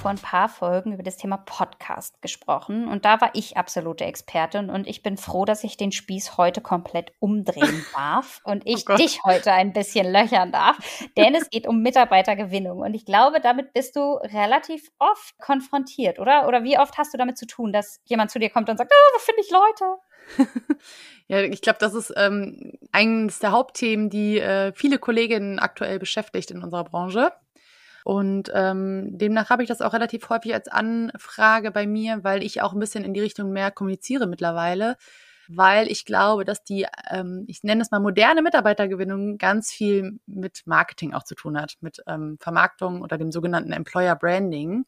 Vor ein paar Folgen über das Thema Podcast gesprochen und da war ich absolute Expertin und ich bin froh, dass ich den Spieß heute komplett umdrehen darf und ich oh dich heute ein bisschen löchern darf, denn es geht um Mitarbeitergewinnung und ich glaube, damit bist du relativ oft konfrontiert, oder? Oder wie oft hast du damit zu tun, dass jemand zu dir kommt und sagt, oh, wo finde ich Leute? ja, ich glaube, das ist ähm, eines der Hauptthemen, die äh, viele Kolleginnen aktuell beschäftigt in unserer Branche. Und ähm, demnach habe ich das auch relativ häufig als Anfrage bei mir, weil ich auch ein bisschen in die Richtung mehr kommuniziere mittlerweile, weil ich glaube, dass die, ähm, ich nenne es mal moderne Mitarbeitergewinnung, ganz viel mit Marketing auch zu tun hat, mit ähm, Vermarktung oder dem sogenannten Employer Branding.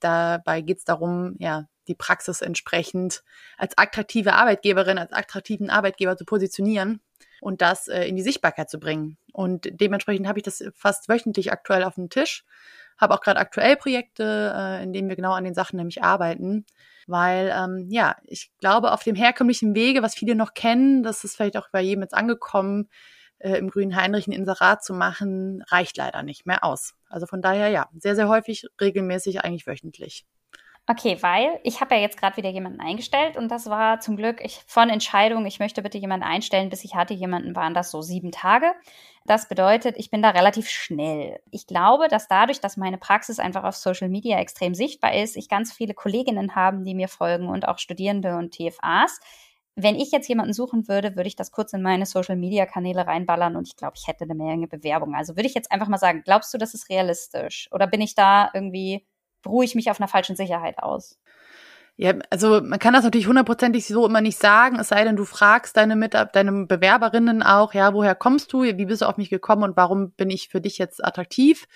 Dabei geht es darum, ja, die Praxis entsprechend als attraktive Arbeitgeberin, als attraktiven Arbeitgeber zu positionieren und das äh, in die Sichtbarkeit zu bringen. Und dementsprechend habe ich das fast wöchentlich aktuell auf dem Tisch. Habe auch gerade aktuell Projekte, äh, in denen wir genau an den Sachen nämlich arbeiten. Weil, ähm, ja, ich glaube, auf dem herkömmlichen Wege, was viele noch kennen, das ist vielleicht auch bei jedem jetzt angekommen, äh, im grünen Heinrich ein Inserat zu machen, reicht leider nicht mehr aus. Also von daher, ja, sehr, sehr häufig, regelmäßig, eigentlich wöchentlich. Okay, weil ich habe ja jetzt gerade wieder jemanden eingestellt und das war zum Glück ich, von Entscheidung, ich möchte bitte jemanden einstellen, bis ich hatte jemanden, waren das so sieben Tage. Das bedeutet, ich bin da relativ schnell. Ich glaube, dass dadurch, dass meine Praxis einfach auf Social Media extrem sichtbar ist, ich ganz viele Kolleginnen haben, die mir folgen und auch Studierende und TFAs. Wenn ich jetzt jemanden suchen würde, würde ich das kurz in meine Social Media Kanäle reinballern und ich glaube, ich hätte eine Menge Bewerbungen. Also würde ich jetzt einfach mal sagen, glaubst du, das ist realistisch? Oder bin ich da irgendwie ruhe ich mich auf einer falschen Sicherheit aus. Ja, also man kann das natürlich hundertprozentig so immer nicht sagen, es sei denn, du fragst deine Mitab deine Bewerberinnen auch, ja, woher kommst du, wie bist du auf mich gekommen und warum bin ich für dich jetzt attraktiv?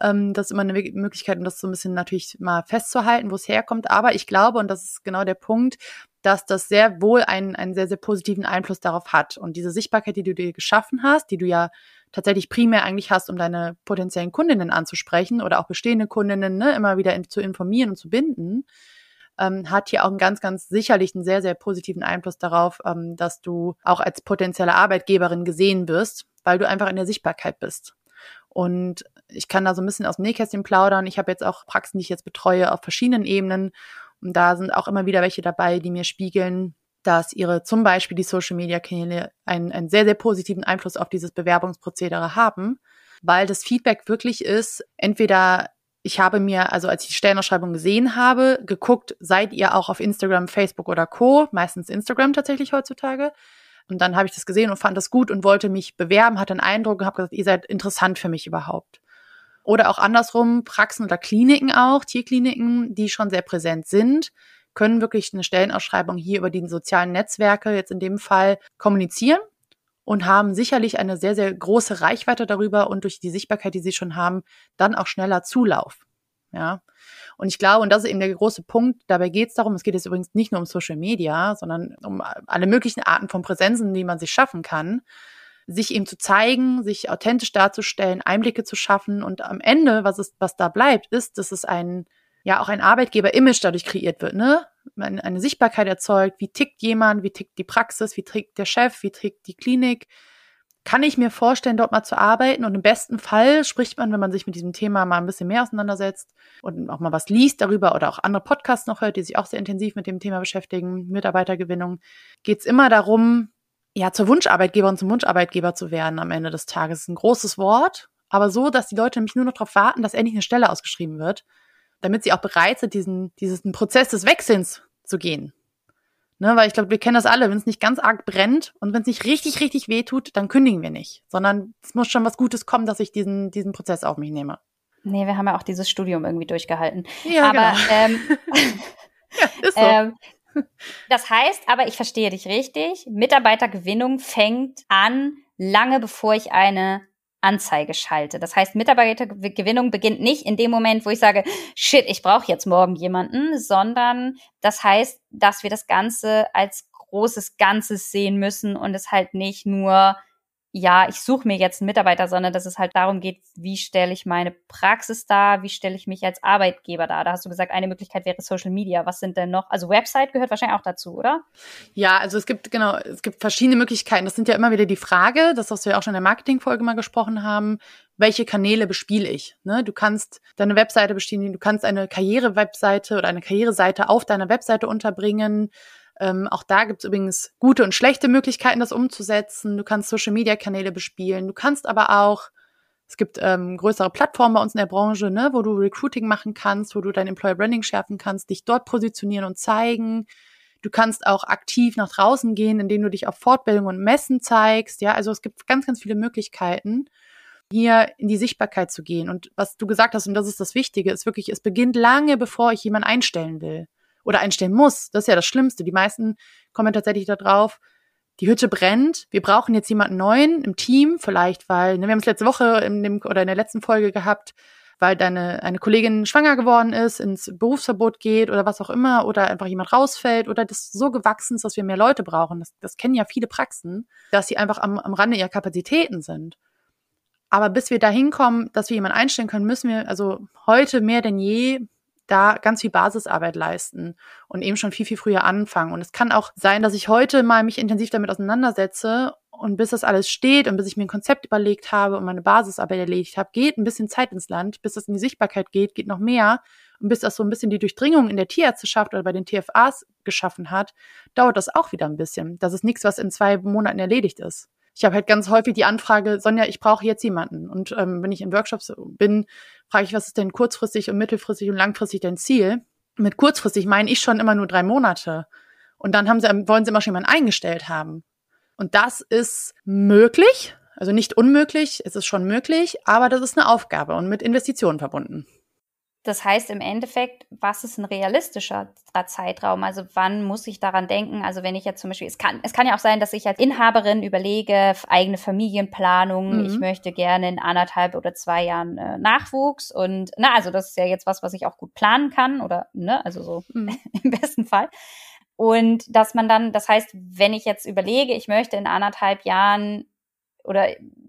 Ähm, das ist immer eine Möglichkeit, um das so ein bisschen natürlich mal festzuhalten, wo es herkommt. Aber ich glaube, und das ist genau der Punkt, dass das sehr wohl einen, einen sehr, sehr positiven Einfluss darauf hat. Und diese Sichtbarkeit, die du dir geschaffen hast, die du ja tatsächlich primär eigentlich hast, um deine potenziellen Kundinnen anzusprechen oder auch bestehende Kundinnen ne, immer wieder in, zu informieren und zu binden, ähm, hat hier auch einen ganz, ganz sicherlich einen sehr, sehr positiven Einfluss darauf, ähm, dass du auch als potenzielle Arbeitgeberin gesehen wirst, weil du einfach in der Sichtbarkeit bist. Und ich kann da so ein bisschen aus dem Nähkästchen plaudern. Ich habe jetzt auch Praxen, die ich jetzt betreue, auf verschiedenen Ebenen. Und da sind auch immer wieder welche dabei, die mir spiegeln, dass ihre zum Beispiel die Social Media Kanäle einen, einen sehr, sehr positiven Einfluss auf dieses Bewerbungsprozedere haben, weil das Feedback wirklich ist, entweder ich habe mir, also als ich die Stellenausschreibung gesehen habe, geguckt, seid ihr auch auf Instagram, Facebook oder Co., meistens Instagram tatsächlich heutzutage. Und dann habe ich das gesehen und fand das gut und wollte mich bewerben, hatte einen Eindruck und habe gesagt, ihr seid interessant für mich überhaupt. Oder auch andersrum, Praxen oder Kliniken auch, Tierkliniken, die schon sehr präsent sind, können wirklich eine Stellenausschreibung hier über die sozialen Netzwerke jetzt in dem Fall kommunizieren und haben sicherlich eine sehr, sehr große Reichweite darüber und durch die Sichtbarkeit, die sie schon haben, dann auch schneller Zulauf. Ja. Und ich glaube, und das ist eben der große Punkt, dabei geht es darum, es geht jetzt übrigens nicht nur um Social Media, sondern um alle möglichen Arten von Präsenzen, die man sich schaffen kann, sich eben zu zeigen, sich authentisch darzustellen, Einblicke zu schaffen und am Ende, was ist, was da bleibt, ist, dass es ein ja auch ein Arbeitgeber-Image dadurch kreiert wird, ne? Eine, Sichtbarkeit erzeugt, wie tickt jemand, wie tickt die Praxis, wie tickt der Chef, wie tickt die Klinik. Kann ich mir vorstellen, dort mal zu arbeiten? Und im besten Fall spricht man, wenn man sich mit diesem Thema mal ein bisschen mehr auseinandersetzt und auch mal was liest darüber oder auch andere Podcasts noch hört, die sich auch sehr intensiv mit dem Thema beschäftigen, Mitarbeitergewinnung, geht es immer darum, ja, zur Wunscharbeitgeber und zum Wunscharbeitgeber zu werden am Ende des Tages. Ein großes Wort, aber so, dass die Leute nämlich nur noch darauf warten, dass endlich eine Stelle ausgeschrieben wird damit sie auch bereit sind, diesen, diesen Prozess des Wechselns zu gehen. Ne, weil ich glaube, wir kennen das alle, wenn es nicht ganz arg brennt und wenn es nicht richtig, richtig weh tut, dann kündigen wir nicht, sondern es muss schon was Gutes kommen, dass ich diesen, diesen Prozess auf mich nehme. Nee, wir haben ja auch dieses Studium irgendwie durchgehalten. Ja, aber genau. ähm, ja, ist so. Ähm, das heißt, aber ich verstehe dich richtig, Mitarbeitergewinnung fängt an, lange bevor ich eine Anzeige schalte. Das heißt, Mitarbeitergewinnung beginnt nicht in dem Moment, wo ich sage, shit, ich brauche jetzt morgen jemanden, sondern das heißt, dass wir das Ganze als großes Ganzes sehen müssen und es halt nicht nur ja, ich suche mir jetzt einen Mitarbeiter, sondern dass es halt darum geht, wie stelle ich meine Praxis dar, wie stelle ich mich als Arbeitgeber dar. Da hast du gesagt, eine Möglichkeit wäre Social Media. Was sind denn noch? Also Website gehört wahrscheinlich auch dazu, oder? Ja, also es gibt genau, es gibt verschiedene Möglichkeiten. Das sind ja immer wieder die Frage, das, was wir auch schon in der Marketingfolge mal gesprochen haben, welche Kanäle bespiele ich? Ne? Du kannst deine Webseite bespielen, du kannst eine Karriere-Webseite oder eine Karriereseite auf deiner Webseite unterbringen. Ähm, auch da gibt es übrigens gute und schlechte Möglichkeiten, das umzusetzen. Du kannst Social-Media-Kanäle bespielen. Du kannst aber auch, es gibt ähm, größere Plattformen bei uns in der Branche, ne, wo du Recruiting machen kannst, wo du dein Employer Branding schärfen kannst, dich dort positionieren und zeigen. Du kannst auch aktiv nach draußen gehen, indem du dich auf Fortbildung und Messen zeigst. Ja, also es gibt ganz, ganz viele Möglichkeiten, hier in die Sichtbarkeit zu gehen. Und was du gesagt hast, und das ist das Wichtige, ist wirklich, es beginnt lange, bevor ich jemanden einstellen will oder einstellen muss. Das ist ja das Schlimmste. Die meisten kommen tatsächlich da drauf, die Hütte brennt, wir brauchen jetzt jemanden neuen im Team, vielleicht, weil, ne, wir haben es letzte Woche in dem, oder in der letzten Folge gehabt, weil deine eine Kollegin schwanger geworden ist, ins Berufsverbot geht oder was auch immer, oder einfach jemand rausfällt oder das so gewachsen ist, dass wir mehr Leute brauchen. Das, das kennen ja viele Praxen, dass sie einfach am, am Rande ihrer Kapazitäten sind. Aber bis wir da hinkommen, dass wir jemanden einstellen können, müssen wir also heute mehr denn je da ganz viel Basisarbeit leisten und eben schon viel, viel früher anfangen. Und es kann auch sein, dass ich heute mal mich intensiv damit auseinandersetze und bis das alles steht und bis ich mir ein Konzept überlegt habe und meine Basisarbeit erledigt habe, geht ein bisschen Zeit ins Land. Bis das in die Sichtbarkeit geht, geht noch mehr. Und bis das so ein bisschen die Durchdringung in der Tierärzteschaft oder bei den TFAs geschaffen hat, dauert das auch wieder ein bisschen. Das ist nichts, was in zwei Monaten erledigt ist ich habe halt ganz häufig die Anfrage, Sonja, ich brauche jetzt jemanden. Und ähm, wenn ich in Workshops bin, frage ich, was ist denn kurzfristig und mittelfristig und langfristig dein Ziel? Mit kurzfristig meine ich schon immer nur drei Monate. Und dann haben sie, wollen sie immer schon jemanden eingestellt haben. Und das ist möglich, also nicht unmöglich, es ist schon möglich, aber das ist eine Aufgabe und mit Investitionen verbunden. Das heißt im Endeffekt, was ist ein realistischer Zeitraum? Also wann muss ich daran denken? Also wenn ich jetzt zum Beispiel, es kann, es kann ja auch sein, dass ich als Inhaberin überlege, eigene Familienplanung, mhm. ich möchte gerne in anderthalb oder zwei Jahren äh, Nachwuchs und na, also das ist ja jetzt was, was ich auch gut planen kann oder ne, also so mhm. im besten Fall. Und dass man dann, das heißt, wenn ich jetzt überlege, ich möchte in anderthalb Jahren oder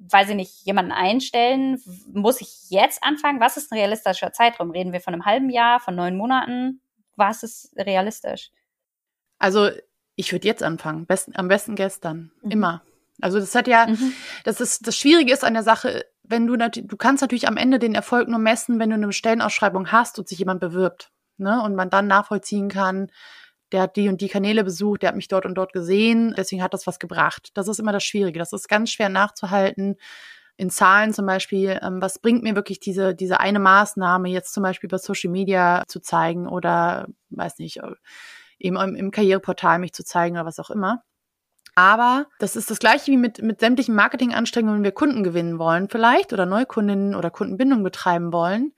weiß ich nicht, jemanden einstellen? Muss ich jetzt anfangen? Was ist ein realistischer Zeitraum? Reden wir von einem halben Jahr, von neun Monaten? Was ist realistisch? Also ich würde jetzt anfangen. Besten, am besten gestern. Mhm. Immer. Also das hat ja, mhm. das ist, das Schwierige ist an der Sache, wenn du natürlich, du kannst natürlich am Ende den Erfolg nur messen, wenn du eine Stellenausschreibung hast und sich jemand bewirbt. Ne? Und man dann nachvollziehen kann, der hat die und die Kanäle besucht, der hat mich dort und dort gesehen, deswegen hat das was gebracht. Das ist immer das Schwierige. Das ist ganz schwer nachzuhalten. In Zahlen zum Beispiel, ähm, was bringt mir wirklich diese, diese eine Maßnahme jetzt zum Beispiel über Social Media zu zeigen oder, weiß nicht, äh, eben im, im Karriereportal mich zu zeigen oder was auch immer. Aber das ist das gleiche wie mit, mit sämtlichen Marketinganstrengungen, wenn wir Kunden gewinnen wollen vielleicht oder Neukundinnen oder Kundenbindung betreiben wollen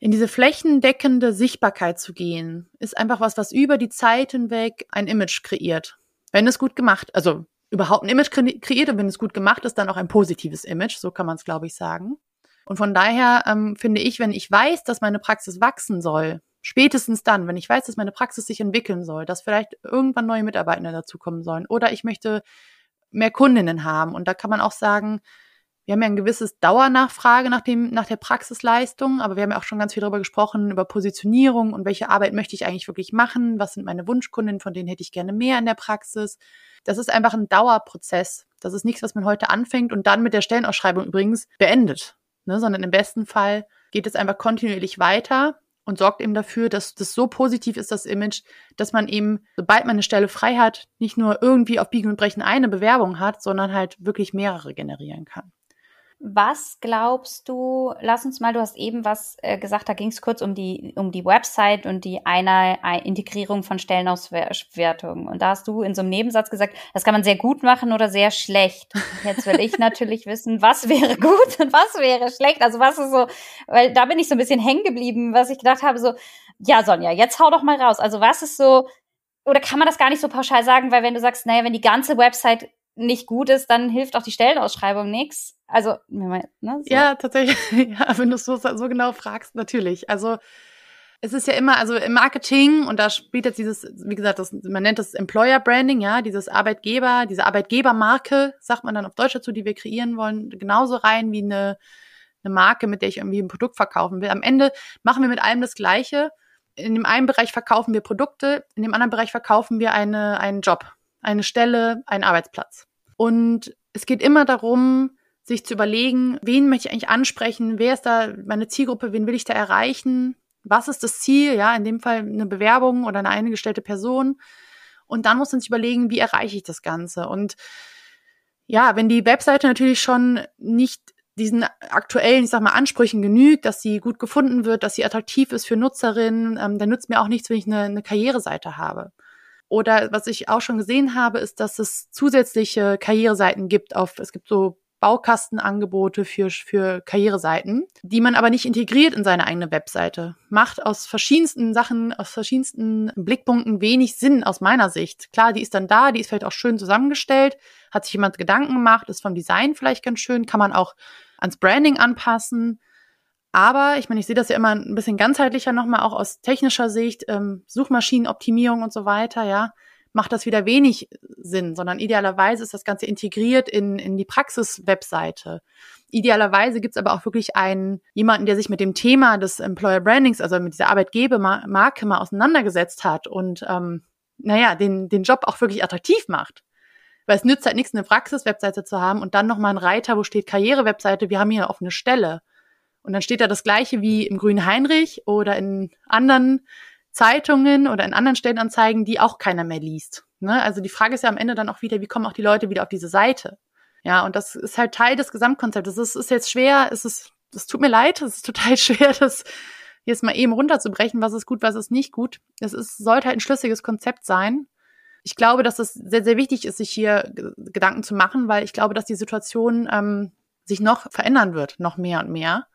in diese flächendeckende Sichtbarkeit zu gehen, ist einfach was, was über die Zeit hinweg ein Image kreiert. Wenn es gut gemacht, also überhaupt ein Image kreiert und wenn es gut gemacht ist, dann auch ein positives Image, so kann man es, glaube ich, sagen. Und von daher ähm, finde ich, wenn ich weiß, dass meine Praxis wachsen soll, spätestens dann, wenn ich weiß, dass meine Praxis sich entwickeln soll, dass vielleicht irgendwann neue Mitarbeiter dazukommen sollen oder ich möchte mehr Kundinnen haben. Und da kann man auch sagen, wir haben ja ein gewisses Dauernachfrage nach dem, nach der Praxisleistung, aber wir haben ja auch schon ganz viel darüber gesprochen, über Positionierung und welche Arbeit möchte ich eigentlich wirklich machen? Was sind meine Wunschkundinnen, von denen hätte ich gerne mehr in der Praxis? Das ist einfach ein Dauerprozess. Das ist nichts, was man heute anfängt und dann mit der Stellenausschreibung übrigens beendet, ne? sondern im besten Fall geht es einfach kontinuierlich weiter und sorgt eben dafür, dass das so positiv ist, das Image, dass man eben, sobald man eine Stelle frei hat, nicht nur irgendwie auf Biegen und Brechen eine Bewerbung hat, sondern halt wirklich mehrere generieren kann. Was glaubst du, lass uns mal, du hast eben was äh, gesagt, da ging es kurz um die, um die Website und die einer Integrierung von Stellenauswertungen. Und da hast du in so einem Nebensatz gesagt, das kann man sehr gut machen oder sehr schlecht. Jetzt will ich natürlich wissen, was wäre gut und was wäre schlecht. Also was ist so, weil da bin ich so ein bisschen hängen geblieben, was ich gedacht habe, so, ja, Sonja, jetzt hau doch mal raus. Also was ist so, oder kann man das gar nicht so pauschal sagen, weil wenn du sagst, naja, wenn die ganze Website nicht gut ist, dann hilft auch die Stellenausschreibung nichts. Also, ne, so. ja, tatsächlich, ja, wenn du es so, so genau fragst, natürlich. Also, es ist ja immer, also im Marketing, und da spielt jetzt dieses, wie gesagt, das, man nennt das Employer Branding, ja, dieses Arbeitgeber, diese Arbeitgebermarke, sagt man dann auf Deutsch dazu, die wir kreieren wollen, genauso rein wie eine, eine Marke, mit der ich irgendwie ein Produkt verkaufen will. Am Ende machen wir mit allem das Gleiche. In dem einen Bereich verkaufen wir Produkte, in dem anderen Bereich verkaufen wir eine, einen Job, eine Stelle, einen Arbeitsplatz. Und es geht immer darum, sich zu überlegen, wen möchte ich eigentlich ansprechen, wer ist da meine Zielgruppe, wen will ich da erreichen, was ist das Ziel, ja, in dem Fall eine Bewerbung oder eine eingestellte Person. Und dann muss man sich überlegen, wie erreiche ich das Ganze. Und ja, wenn die Webseite natürlich schon nicht diesen aktuellen, ich sag mal, Ansprüchen genügt, dass sie gut gefunden wird, dass sie attraktiv ist für Nutzerinnen, ähm, dann nützt mir auch nichts, wenn ich eine, eine Karriereseite habe. Oder was ich auch schon gesehen habe, ist, dass es zusätzliche Karriereseiten gibt auf, es gibt so Baukastenangebote für, für Karriereseiten, die man aber nicht integriert in seine eigene Webseite. Macht aus verschiedensten Sachen, aus verschiedensten Blickpunkten wenig Sinn aus meiner Sicht. Klar, die ist dann da, die ist vielleicht auch schön zusammengestellt, hat sich jemand Gedanken gemacht, ist vom Design vielleicht ganz schön, kann man auch ans Branding anpassen. Aber ich meine, ich sehe das ja immer ein bisschen ganzheitlicher nochmal, auch aus technischer Sicht, ähm, Suchmaschinenoptimierung und so weiter, ja macht das wieder wenig Sinn, sondern idealerweise ist das Ganze integriert in, in die Praxis-Webseite. Idealerweise gibt es aber auch wirklich einen jemanden, der sich mit dem Thema des Employer Brandings, also mit dieser Arbeitgebermarke mal auseinandergesetzt hat und ähm, naja, den, den Job auch wirklich attraktiv macht. Weil es nützt halt nichts, eine Praxis-Webseite zu haben und dann nochmal ein Reiter, wo steht Karriere-Webseite, wir haben hier eine offene Stelle. Und dann steht da das gleiche wie im Grünen Heinrich oder in anderen Zeitungen oder in anderen Stellenanzeigen, die auch keiner mehr liest. Ne? Also die Frage ist ja am Ende dann auch wieder, wie kommen auch die Leute wieder auf diese Seite? Ja, und das ist halt Teil des Gesamtkonzeptes. Das ist, jetzt schwer, es ist, das tut mir leid, es ist total schwer, das jetzt mal eben runterzubrechen, was ist gut, was ist nicht gut. Es ist, sollte halt ein schlüssiges Konzept sein. Ich glaube, dass es sehr, sehr wichtig ist, sich hier Gedanken zu machen, weil ich glaube, dass die Situation ähm, sich noch verändern wird, noch mehr und mehr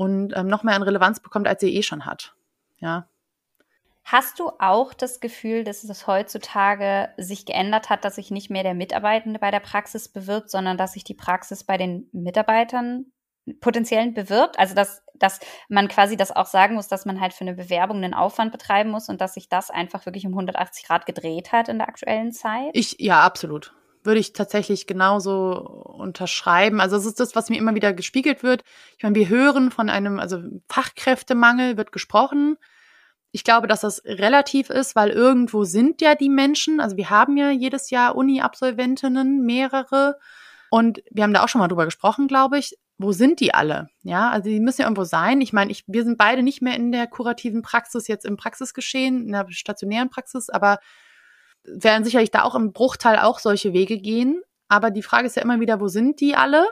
und ähm, noch mehr an Relevanz bekommt, als sie eh schon hat. Ja. Hast du auch das Gefühl, dass es heutzutage sich geändert hat, dass sich nicht mehr der Mitarbeitende bei der Praxis bewirbt, sondern dass sich die Praxis bei den Mitarbeitern potenziellen bewirbt? Also dass, dass man quasi das auch sagen muss, dass man halt für eine Bewerbung einen Aufwand betreiben muss und dass sich das einfach wirklich um 180 Grad gedreht hat in der aktuellen Zeit? Ich, ja, absolut würde ich tatsächlich genauso unterschreiben. Also es ist das, was mir immer wieder gespiegelt wird. Ich meine, wir hören von einem, also Fachkräftemangel wird gesprochen ich glaube, dass das relativ ist, weil irgendwo sind ja die Menschen. Also wir haben ja jedes Jahr Uni-Absolventinnen, mehrere. Und wir haben da auch schon mal drüber gesprochen, glaube ich. Wo sind die alle? Ja, also die müssen ja irgendwo sein. Ich meine, ich, wir sind beide nicht mehr in der kurativen Praxis, jetzt im Praxisgeschehen, in der stationären Praxis, aber werden sicherlich da auch im Bruchteil auch solche Wege gehen. Aber die Frage ist ja immer wieder, wo sind die alle?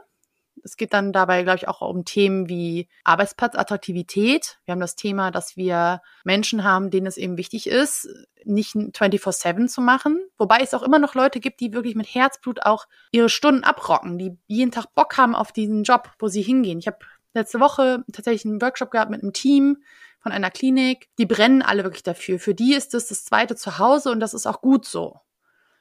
Es geht dann dabei, glaube ich, auch um Themen wie Arbeitsplatzattraktivität. Wir haben das Thema, dass wir Menschen haben, denen es eben wichtig ist, nicht 24-7 zu machen. Wobei es auch immer noch Leute gibt, die wirklich mit Herzblut auch ihre Stunden abrocken, die jeden Tag Bock haben auf diesen Job, wo sie hingehen. Ich habe letzte Woche tatsächlich einen Workshop gehabt mit einem Team von einer Klinik. Die brennen alle wirklich dafür. Für die ist das das zweite Zuhause und das ist auch gut so.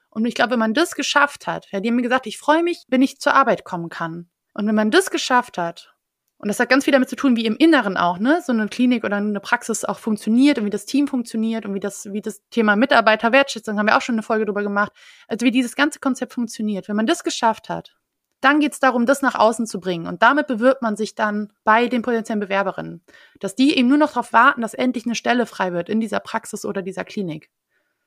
Und ich glaube, wenn man das geschafft hat, ja, die haben mir gesagt, ich freue mich, wenn ich zur Arbeit kommen kann. Und wenn man das geschafft hat, und das hat ganz viel damit zu tun, wie im Inneren auch, ne, so eine Klinik oder eine Praxis auch funktioniert und wie das Team funktioniert und wie das, wie das Thema Mitarbeiterwertschätzung, haben wir auch schon eine Folge drüber gemacht, also wie dieses ganze Konzept funktioniert. Wenn man das geschafft hat, dann geht es darum, das nach außen zu bringen. Und damit bewirbt man sich dann bei den potenziellen Bewerberinnen, dass die eben nur noch darauf warten, dass endlich eine Stelle frei wird in dieser Praxis oder dieser Klinik.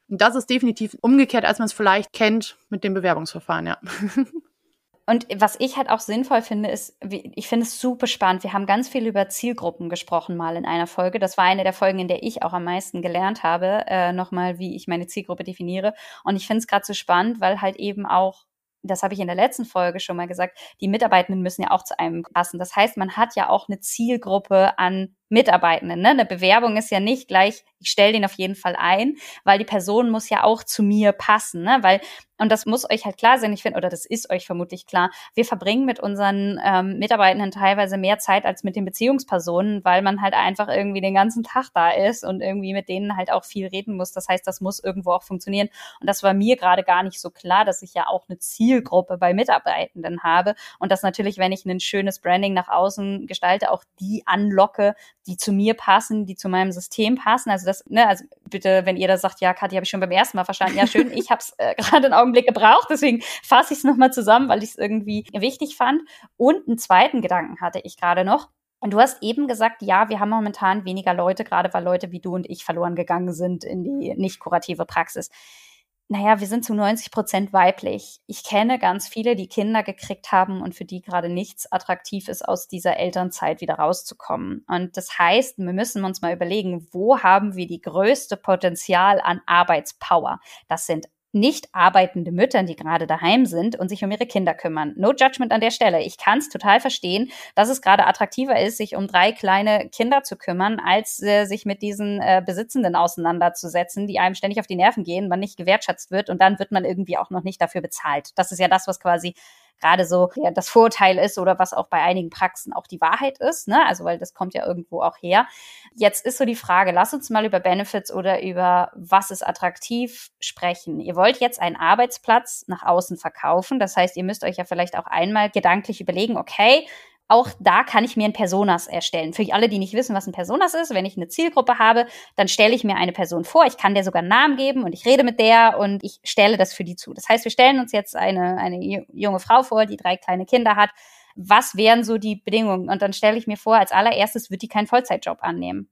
Und das ist definitiv umgekehrt, als man es vielleicht kennt mit dem Bewerbungsverfahren, ja. Und was ich halt auch sinnvoll finde, ist, ich finde es super spannend. Wir haben ganz viel über Zielgruppen gesprochen mal in einer Folge. Das war eine der Folgen, in der ich auch am meisten gelernt habe, äh, nochmal, wie ich meine Zielgruppe definiere. Und ich finde es gerade so spannend, weil halt eben auch das habe ich in der letzten Folge schon mal gesagt, die Mitarbeitenden müssen ja auch zu einem passen. Das heißt, man hat ja auch eine Zielgruppe an Mitarbeitenden. Ne? Eine Bewerbung ist ja nicht gleich, ich stelle den auf jeden Fall ein, weil die Person muss ja auch zu mir passen. Ne? Weil, und das muss euch halt klar sein, ich finde, oder das ist euch vermutlich klar, wir verbringen mit unseren ähm, Mitarbeitenden teilweise mehr Zeit als mit den Beziehungspersonen, weil man halt einfach irgendwie den ganzen Tag da ist und irgendwie mit denen halt auch viel reden muss. Das heißt, das muss irgendwo auch funktionieren. Und das war mir gerade gar nicht so klar, dass ich ja auch eine Zielgruppe bei Mitarbeitenden habe und dass natürlich, wenn ich ein schönes Branding nach außen gestalte, auch die anlocke, die zu mir passen, die zu meinem System passen. Also das, ne, also bitte, wenn ihr das sagt, ja, Kathi, habe ich schon beim ersten Mal verstanden. Ja, schön, ich habe es äh, gerade einen Augenblick gebraucht, deswegen fasse ich es nochmal zusammen, weil ich es irgendwie wichtig fand. Und einen zweiten Gedanken hatte ich gerade noch. Und du hast eben gesagt, ja, wir haben momentan weniger Leute, gerade weil Leute wie du und ich verloren gegangen sind in die nicht kurative Praxis naja, wir sind zu 90 Prozent weiblich. Ich kenne ganz viele, die Kinder gekriegt haben und für die gerade nichts attraktiv ist, aus dieser Elternzeit wieder rauszukommen. Und das heißt, wir müssen uns mal überlegen, wo haben wir die größte Potenzial an Arbeitspower? Das sind nicht arbeitende Müttern, die gerade daheim sind und sich um ihre Kinder kümmern. No judgment an der Stelle. Ich kann es total verstehen, dass es gerade attraktiver ist, sich um drei kleine Kinder zu kümmern, als äh, sich mit diesen äh, Besitzenden auseinanderzusetzen, die einem ständig auf die Nerven gehen, man nicht gewertschätzt wird und dann wird man irgendwie auch noch nicht dafür bezahlt. Das ist ja das, was quasi gerade so ja, das Vorurteil ist oder was auch bei einigen Praxen auch die Wahrheit ist, ne? Also weil das kommt ja irgendwo auch her. Jetzt ist so die Frage, lass uns mal über Benefits oder über was ist attraktiv sprechen. Ihr wollt jetzt einen Arbeitsplatz nach außen verkaufen, das heißt, ihr müsst euch ja vielleicht auch einmal gedanklich überlegen, okay, auch da kann ich mir ein Personas erstellen. Für alle, die nicht wissen, was ein Personas ist, wenn ich eine Zielgruppe habe, dann stelle ich mir eine Person vor. Ich kann der sogar einen Namen geben und ich rede mit der und ich stelle das für die zu. Das heißt, wir stellen uns jetzt eine, eine junge Frau vor, die drei kleine Kinder hat. Was wären so die Bedingungen? Und dann stelle ich mir vor, als allererstes wird die keinen Vollzeitjob annehmen.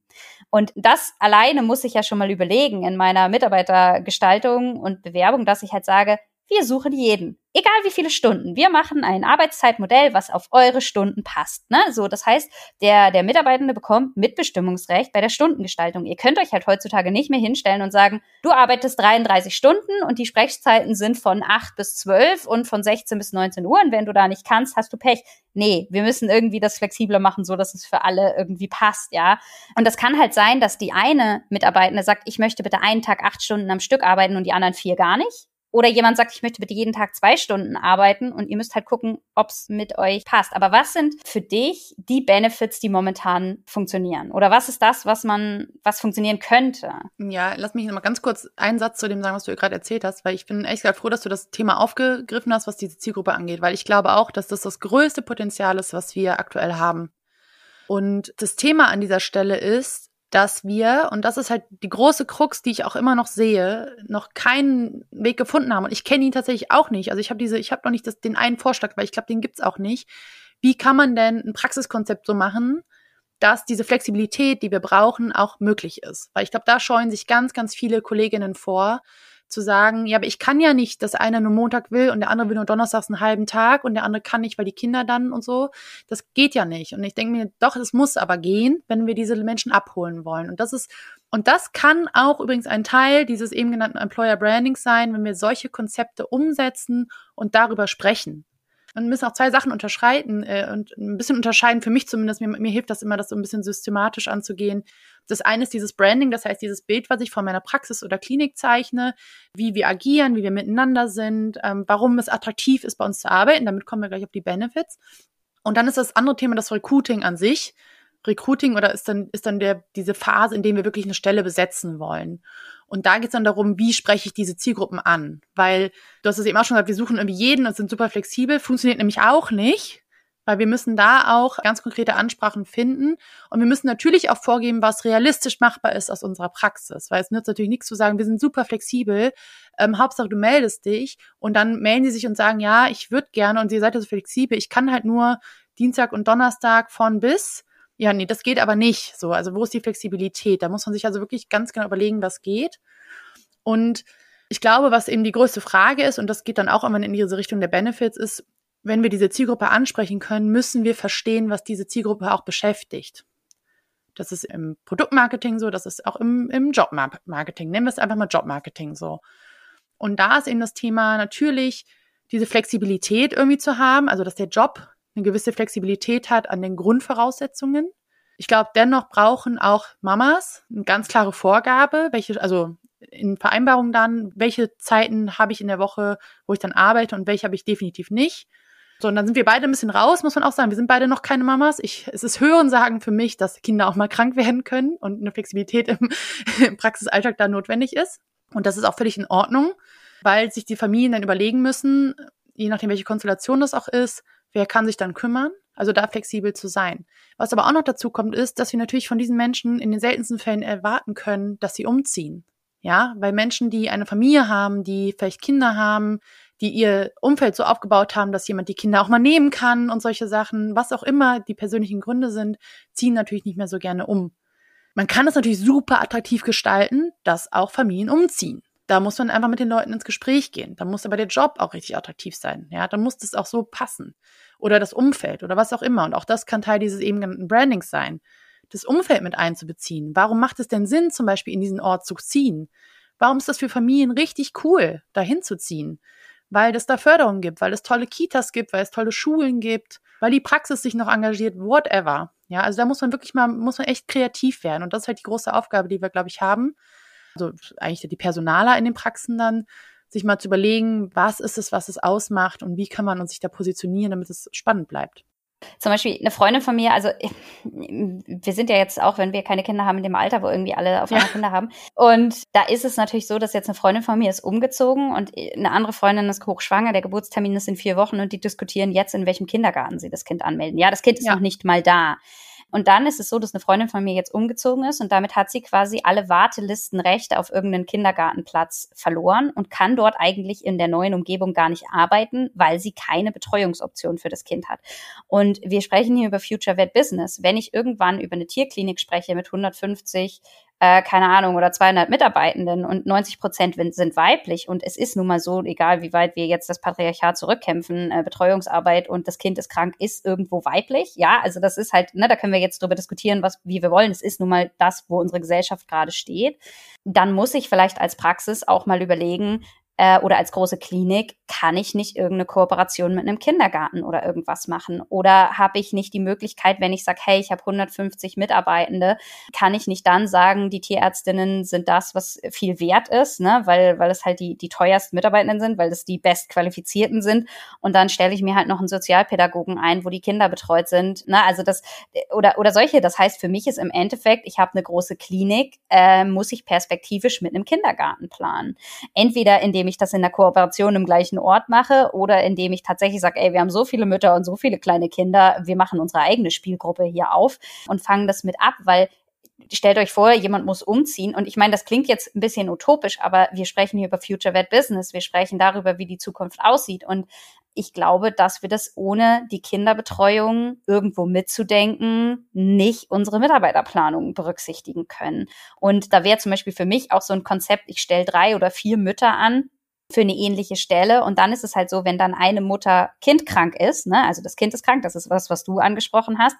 Und das alleine muss ich ja schon mal überlegen in meiner Mitarbeitergestaltung und Bewerbung, dass ich halt sage, wir suchen jeden. Egal wie viele Stunden. Wir machen ein Arbeitszeitmodell, was auf eure Stunden passt. Ne? So, das heißt, der, der Mitarbeitende bekommt Mitbestimmungsrecht bei der Stundengestaltung. Ihr könnt euch halt heutzutage nicht mehr hinstellen und sagen, du arbeitest 33 Stunden und die Sprechzeiten sind von 8 bis 12 und von 16 bis 19 Uhr. Und wenn du da nicht kannst, hast du Pech. Nee, wir müssen irgendwie das flexibler machen, so dass es für alle irgendwie passt, ja. Und das kann halt sein, dass die eine Mitarbeitende sagt, ich möchte bitte einen Tag acht Stunden am Stück arbeiten und die anderen vier gar nicht oder jemand sagt, ich möchte bitte jeden Tag zwei Stunden arbeiten und ihr müsst halt gucken, ob es mit euch passt. Aber was sind für dich die Benefits, die momentan funktionieren? Oder was ist das, was man, was funktionieren könnte? Ja, lass mich nochmal ganz kurz einen Satz zu dem sagen, was du gerade erzählt hast, weil ich bin echt gesagt froh, dass du das Thema aufgegriffen hast, was diese Zielgruppe angeht, weil ich glaube auch, dass das das größte Potenzial ist, was wir aktuell haben. Und das Thema an dieser Stelle ist, dass wir, und das ist halt die große Krux, die ich auch immer noch sehe, noch keinen Weg gefunden haben. Und ich kenne ihn tatsächlich auch nicht. Also ich habe diese, ich habe noch nicht das, den einen Vorschlag, weil ich glaube, den gibt's auch nicht. Wie kann man denn ein Praxiskonzept so machen, dass diese Flexibilität, die wir brauchen, auch möglich ist? Weil ich glaube, da scheuen sich ganz, ganz viele Kolleginnen vor, zu sagen, ja, aber ich kann ja nicht, dass einer nur Montag will und der andere will nur Donnerstags einen halben Tag und der andere kann nicht, weil die Kinder dann und so. Das geht ja nicht. Und ich denke mir, doch, es muss aber gehen, wenn wir diese Menschen abholen wollen. Und das ist, und das kann auch übrigens ein Teil dieses eben genannten Employer Brandings sein, wenn wir solche Konzepte umsetzen und darüber sprechen und müssen auch zwei Sachen unterscheiden äh, und ein bisschen unterscheiden, für mich zumindest, mir, mir hilft das immer, das so ein bisschen systematisch anzugehen. Das eine ist dieses Branding, das heißt dieses Bild, was ich von meiner Praxis oder Klinik zeichne, wie wir agieren, wie wir miteinander sind, ähm, warum es attraktiv ist, bei uns zu arbeiten. Damit kommen wir gleich auf die Benefits. Und dann ist das andere Thema das Recruiting an sich. Recruiting oder ist dann, ist dann der, diese Phase, in der wir wirklich eine Stelle besetzen wollen. Und da geht es dann darum, wie spreche ich diese Zielgruppen an? Weil du hast es eben auch schon gesagt, wir suchen irgendwie jeden und sind super flexibel. Funktioniert nämlich auch nicht, weil wir müssen da auch ganz konkrete Ansprachen finden. Und wir müssen natürlich auch vorgeben, was realistisch machbar ist aus unserer Praxis. Weil es nützt natürlich nichts zu sagen, wir sind super flexibel. Ähm, Hauptsache, du meldest dich und dann melden sie sich und sagen, ja, ich würde gerne und ihr seid ja so flexibel. Ich kann halt nur Dienstag und Donnerstag von bis ja, nee, das geht aber nicht so. Also wo ist die Flexibilität? Da muss man sich also wirklich ganz genau überlegen, was geht. Und ich glaube, was eben die größte Frage ist, und das geht dann auch immer in diese Richtung der Benefits, ist, wenn wir diese Zielgruppe ansprechen können, müssen wir verstehen, was diese Zielgruppe auch beschäftigt. Das ist im Produktmarketing so, das ist auch im, im Jobmarketing. Nennen wir es einfach mal Jobmarketing so. Und da ist eben das Thema natürlich, diese Flexibilität irgendwie zu haben, also dass der Job eine gewisse Flexibilität hat an den Grundvoraussetzungen. Ich glaube, dennoch brauchen auch Mamas eine ganz klare Vorgabe, welche, also in Vereinbarung dann, welche Zeiten habe ich in der Woche, wo ich dann arbeite und welche habe ich definitiv nicht. So, und dann sind wir beide ein bisschen raus, muss man auch sagen. Wir sind beide noch keine Mamas. Ich, es ist Hörensagen für mich, dass Kinder auch mal krank werden können und eine Flexibilität im, im Praxisalltag da notwendig ist. Und das ist auch völlig in Ordnung, weil sich die Familien dann überlegen müssen, je nachdem, welche Konstellation das auch ist, wer kann sich dann kümmern? Also da flexibel zu sein. Was aber auch noch dazu kommt, ist, dass wir natürlich von diesen Menschen in den seltensten Fällen erwarten können, dass sie umziehen. Ja, weil Menschen, die eine Familie haben, die vielleicht Kinder haben, die ihr Umfeld so aufgebaut haben, dass jemand die Kinder auch mal nehmen kann und solche Sachen, was auch immer die persönlichen Gründe sind, ziehen natürlich nicht mehr so gerne um. Man kann es natürlich super attraktiv gestalten, dass auch Familien umziehen. Da muss man einfach mit den Leuten ins Gespräch gehen. Da muss aber der Job auch richtig attraktiv sein. Ja, da muss das auch so passen. Oder das Umfeld oder was auch immer. Und auch das kann Teil dieses eben genannten Brandings sein. Das Umfeld mit einzubeziehen. Warum macht es denn Sinn, zum Beispiel in diesen Ort zu ziehen? Warum ist das für Familien richtig cool, dahin zu ziehen? Weil es da Förderung gibt, weil es tolle Kitas gibt, weil es tolle Schulen gibt, weil die Praxis sich noch engagiert, whatever. Ja, also da muss man wirklich mal, muss man echt kreativ werden. Und das ist halt die große Aufgabe, die wir, glaube ich, haben. Also eigentlich die Personaler in den Praxen dann, sich mal zu überlegen, was ist es, was es ausmacht und wie kann man uns sich da positionieren, damit es spannend bleibt. Zum Beispiel eine Freundin von mir, also wir sind ja jetzt auch, wenn wir keine Kinder haben, in dem Alter, wo irgendwie alle auf einmal ja. Kinder haben. Und da ist es natürlich so, dass jetzt eine Freundin von mir ist umgezogen und eine andere Freundin ist hochschwanger. Der Geburtstermin ist in vier Wochen und die diskutieren jetzt, in welchem Kindergarten sie das Kind anmelden. Ja, das Kind ist ja. noch nicht mal da. Und dann ist es so, dass eine Freundin von mir jetzt umgezogen ist und damit hat sie quasi alle Wartelistenrechte auf irgendeinen Kindergartenplatz verloren und kann dort eigentlich in der neuen Umgebung gar nicht arbeiten, weil sie keine Betreuungsoption für das Kind hat. Und wir sprechen hier über Future Vet Business. Wenn ich irgendwann über eine Tierklinik spreche mit 150 äh, keine Ahnung, oder 200 Mitarbeitenden und 90 Prozent sind weiblich. Und es ist nun mal so, egal wie weit wir jetzt das Patriarchat zurückkämpfen, äh, Betreuungsarbeit und das Kind ist krank, ist irgendwo weiblich. Ja, also das ist halt, ne, da können wir jetzt drüber diskutieren, was, wie wir wollen. Es ist nun mal das, wo unsere Gesellschaft gerade steht. Dann muss ich vielleicht als Praxis auch mal überlegen, äh, oder als große Klinik kann ich nicht irgendeine Kooperation mit einem Kindergarten oder irgendwas machen? Oder habe ich nicht die Möglichkeit, wenn ich sage, hey, ich habe 150 Mitarbeitende, kann ich nicht dann sagen, die Tierärztinnen sind das, was viel wert ist, ne? weil, weil es halt die, die teuersten Mitarbeitenden sind, weil es die bestqualifizierten sind. Und dann stelle ich mir halt noch einen Sozialpädagogen ein, wo die Kinder betreut sind. Ne? Also das, oder, oder solche. Das heißt, für mich ist im Endeffekt, ich habe eine große Klinik, äh, muss ich perspektivisch mit einem Kindergarten planen. Entweder indem ich das in der Kooperation im gleichen Ort mache oder indem ich tatsächlich sage, ey, wir haben so viele Mütter und so viele kleine Kinder, wir machen unsere eigene Spielgruppe hier auf und fangen das mit ab, weil stellt euch vor, jemand muss umziehen. Und ich meine, das klingt jetzt ein bisschen utopisch, aber wir sprechen hier über Future Vet Business. Wir sprechen darüber, wie die Zukunft aussieht. Und ich glaube, dass wir das ohne die Kinderbetreuung irgendwo mitzudenken, nicht unsere Mitarbeiterplanung berücksichtigen können. Und da wäre zum Beispiel für mich auch so ein Konzept, ich stelle drei oder vier Mütter an, für eine ähnliche Stelle. Und dann ist es halt so, wenn dann eine Mutter Kind krank ist, ne, also das Kind ist krank, das ist was, was du angesprochen hast,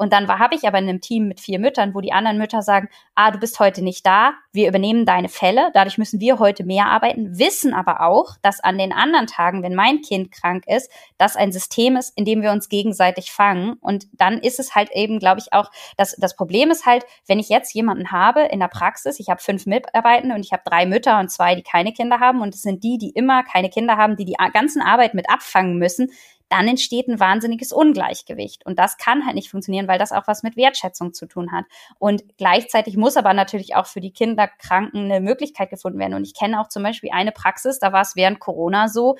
und dann habe ich aber in einem Team mit vier Müttern, wo die anderen Mütter sagen, ah, du bist heute nicht da, wir übernehmen deine Fälle, dadurch müssen wir heute mehr arbeiten, wissen aber auch, dass an den anderen Tagen, wenn mein Kind krank ist, das ein System ist, in dem wir uns gegenseitig fangen. Und dann ist es halt eben, glaube ich, auch, dass das Problem ist halt, wenn ich jetzt jemanden habe in der Praxis, ich habe fünf Mitarbeitende und ich habe drei Mütter und zwei, die keine Kinder haben und es sind die, die immer keine Kinder haben, die die ganzen Arbeit mit abfangen müssen, dann entsteht ein wahnsinniges Ungleichgewicht. Und das kann halt nicht funktionieren, weil das auch was mit Wertschätzung zu tun hat. Und gleichzeitig muss aber natürlich auch für die Kinderkranken eine Möglichkeit gefunden werden. Und ich kenne auch zum Beispiel eine Praxis, da war es während Corona so,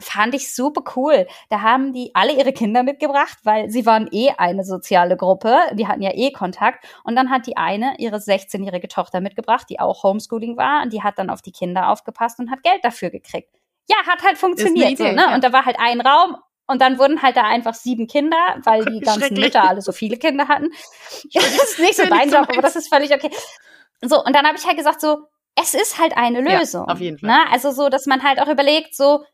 fand ich super cool. Da haben die alle ihre Kinder mitgebracht, weil sie waren eh eine soziale Gruppe. Die hatten ja eh Kontakt. Und dann hat die eine ihre 16-jährige Tochter mitgebracht, die auch Homeschooling war. Und die hat dann auf die Kinder aufgepasst und hat Geld dafür gekriegt. Ja, hat halt funktioniert. Idee, so, ne? Ja. Und da war halt ein Raum und dann wurden halt da einfach sieben Kinder, weil die ganzen Mütter alle so viele Kinder hatten. Das ist nicht so dein Job, aber das ist völlig okay. So, und dann habe ich halt gesagt, so, es ist halt eine Lösung. Ja, auf jeden Fall. Ne? Also so, dass man halt auch überlegt, so,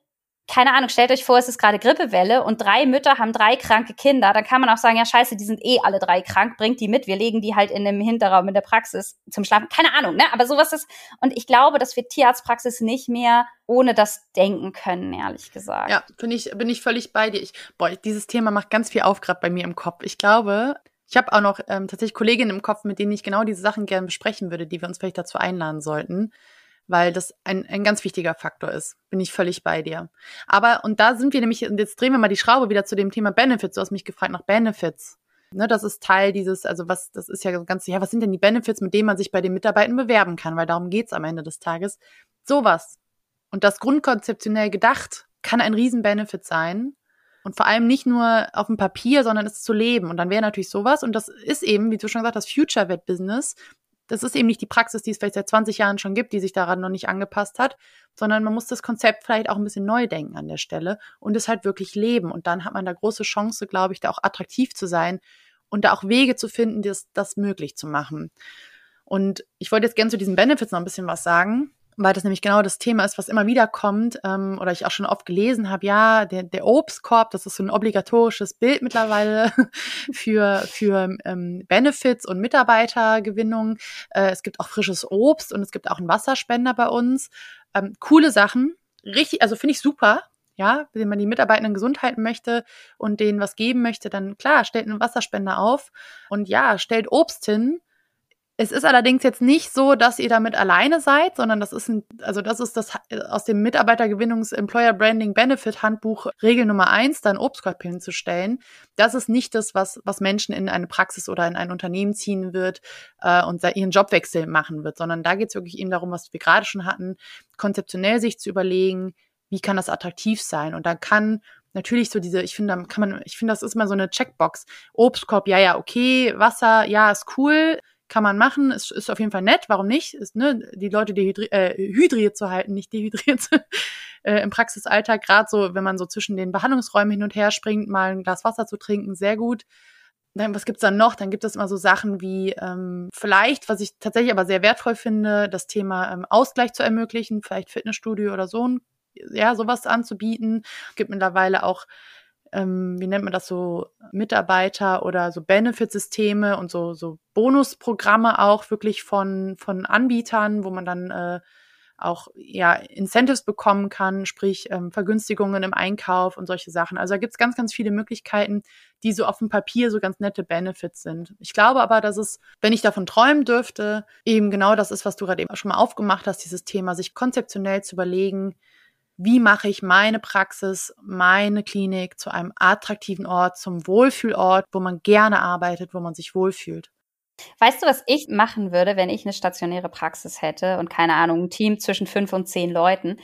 keine Ahnung, stellt euch vor, es ist gerade Grippewelle und drei Mütter haben drei kranke Kinder, dann kann man auch sagen, ja scheiße, die sind eh alle drei krank, bringt die mit, wir legen die halt in dem Hinterraum in der Praxis zum Schlafen. Keine Ahnung, ne? Aber sowas ist, und ich glaube, dass wir Tierarztpraxis nicht mehr ohne das denken können, ehrlich gesagt. Ja, bin ich, bin ich völlig bei dir. Ich, boah, dieses Thema macht ganz viel auf gerade bei mir im Kopf. Ich glaube, ich habe auch noch ähm, tatsächlich Kolleginnen im Kopf, mit denen ich genau diese Sachen gerne besprechen würde, die wir uns vielleicht dazu einladen sollten weil das ein, ein ganz wichtiger Faktor ist. Bin ich völlig bei dir. Aber, und da sind wir nämlich, und jetzt drehen wir mal die Schraube wieder zu dem Thema Benefits. Du hast mich gefragt nach Benefits. Ne, das ist Teil dieses, also was, das ist ja ganz, ja, was sind denn die Benefits, mit denen man sich bei den Mitarbeitern bewerben kann, weil darum geht's am Ende des Tages. Sowas. Und das grundkonzeptionell gedacht kann ein Riesen-Benefit sein, Und vor allem nicht nur auf dem Papier, sondern es zu leben. Und dann wäre natürlich sowas. Und das ist eben, wie du schon gesagt hast, Future-Web-Business. Das ist eben nicht die Praxis, die es vielleicht seit 20 Jahren schon gibt, die sich daran noch nicht angepasst hat, sondern man muss das Konzept vielleicht auch ein bisschen neu denken an der Stelle und es halt wirklich leben. Und dann hat man da große Chance, glaube ich, da auch attraktiv zu sein und da auch Wege zu finden, das, das möglich zu machen. Und ich wollte jetzt gerne zu diesen Benefits noch ein bisschen was sagen, weil das nämlich genau das Thema ist, was immer wieder kommt ähm, oder ich auch schon oft gelesen habe. Ja, der, der Obstkorb, das ist so ein obligatorisches Bild mittlerweile für, für ähm, Benefits und Mitarbeitergewinnung. Äh, es gibt auch frisches Obst und es gibt auch einen Wasserspender bei uns. Ähm, coole Sachen, richtig, also finde ich super. Ja, wenn man die Mitarbeitenden gesund halten möchte und denen was geben möchte, dann klar, stellt einen Wasserspender auf und ja, stellt Obst hin es ist allerdings jetzt nicht so, dass ihr damit alleine seid, sondern das ist ein, also das ist das aus dem Mitarbeitergewinnungs Employer Branding Benefit Handbuch Regel Nummer eins, dann Obstkorb hinzustellen. Das ist nicht das, was, was Menschen in eine Praxis oder in ein Unternehmen ziehen wird äh, und ihren Jobwechsel machen wird, sondern da geht es wirklich eben darum, was wir gerade schon hatten, konzeptionell sich zu überlegen, wie kann das attraktiv sein? Und da kann natürlich so diese, ich finde, kann man, ich finde, das ist immer so eine Checkbox. Obstkorb, ja, ja, okay, Wasser, ja, ist cool kann man machen. Es ist auf jeden Fall nett, warum nicht? Ist, ne, die Leute dehydri äh, hydriert zu halten, nicht dehydriert äh, im Praxisalltag, gerade so, wenn man so zwischen den Behandlungsräumen hin und her springt, mal ein Glas Wasser zu trinken, sehr gut. Dann, was gibt's dann noch? Dann gibt es immer so Sachen wie ähm, vielleicht, was ich tatsächlich aber sehr wertvoll finde, das Thema ähm, Ausgleich zu ermöglichen, vielleicht Fitnessstudio oder so, ja, sowas anzubieten. Es gibt mittlerweile auch ähm, wie nennt man das so, Mitarbeiter oder so Benefitsysteme und so, so Bonusprogramme auch wirklich von, von Anbietern, wo man dann äh, auch ja Incentives bekommen kann, sprich ähm, Vergünstigungen im Einkauf und solche Sachen. Also da gibt's ganz, ganz viele Möglichkeiten, die so auf dem Papier so ganz nette Benefits sind. Ich glaube aber, dass es, wenn ich davon träumen dürfte, eben genau das ist, was du gerade eben schon mal aufgemacht hast, dieses Thema, sich konzeptionell zu überlegen, wie mache ich meine Praxis, meine Klinik zu einem attraktiven Ort, zum Wohlfühlort, wo man gerne arbeitet, wo man sich wohlfühlt. Weißt du, was ich machen würde, wenn ich eine stationäre Praxis hätte und keine Ahnung, ein Team zwischen fünf und zehn Leuten?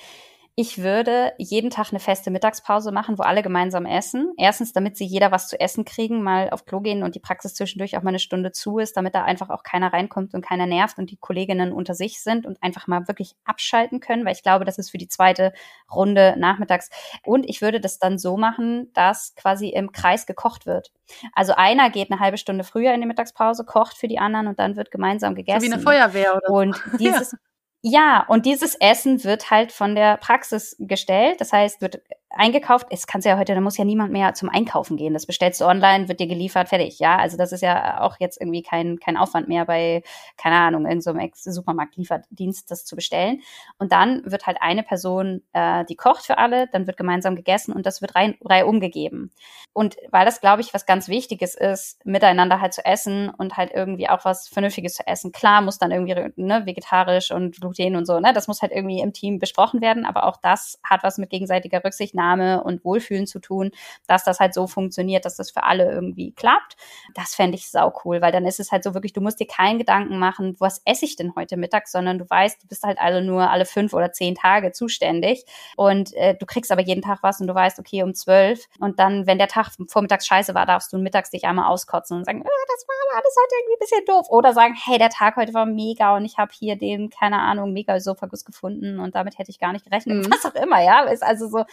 Ich würde jeden Tag eine feste Mittagspause machen, wo alle gemeinsam essen. Erstens, damit sie jeder was zu essen kriegen, mal auf Klo gehen und die Praxis zwischendurch auch mal eine Stunde zu ist, damit da einfach auch keiner reinkommt und keiner nervt und die Kolleginnen unter sich sind und einfach mal wirklich abschalten können, weil ich glaube, das ist für die zweite Runde nachmittags. Und ich würde das dann so machen, dass quasi im Kreis gekocht wird. Also einer geht eine halbe Stunde früher in die Mittagspause, kocht für die anderen und dann wird gemeinsam gegessen. So wie eine Feuerwehr oder Und dieses, ja. Ja, und dieses Essen wird halt von der Praxis gestellt. Das heißt, wird eingekauft. Es kannst ja heute, da muss ja niemand mehr zum Einkaufen gehen. Das bestellst du online, wird dir geliefert, fertig. Ja, also das ist ja auch jetzt irgendwie kein, kein Aufwand mehr bei, keine Ahnung, in so Supermarkt-Lieferdienst das zu bestellen. Und dann wird halt eine Person, äh, die kocht für alle, dann wird gemeinsam gegessen und das wird rein, rein umgegeben. Und weil das, glaube ich, was ganz Wichtiges ist, miteinander halt zu essen und halt irgendwie auch was Vernünftiges zu essen. Klar muss dann irgendwie ne, vegetarisch und Gluten und so, ne, das muss halt irgendwie im Team besprochen werden, aber auch das hat was mit gegenseitiger Rücksicht Rücksichtnahme und Wohlfühlen zu tun, dass das halt so funktioniert, dass das für alle irgendwie klappt. Das fände ich sau cool, weil dann ist es halt so wirklich, du musst dir keinen Gedanken machen, was esse ich denn heute Mittag, sondern du weißt, du bist halt alle nur alle fünf oder zehn Tage zuständig und äh, du kriegst aber jeden Tag was und du weißt, okay, um zwölf und dann, wenn der Tag vormittags scheiße war, darfst du mittags dich einmal auskotzen und sagen, oh, das war alles heute irgendwie ein bisschen doof oder sagen, hey, der Tag heute war mega und ich habe hier den, keine Ahnung, mega Sophagus gefunden und damit hätte ich gar nicht gerechnet. Mhm. Was auch immer, ja, ist also so,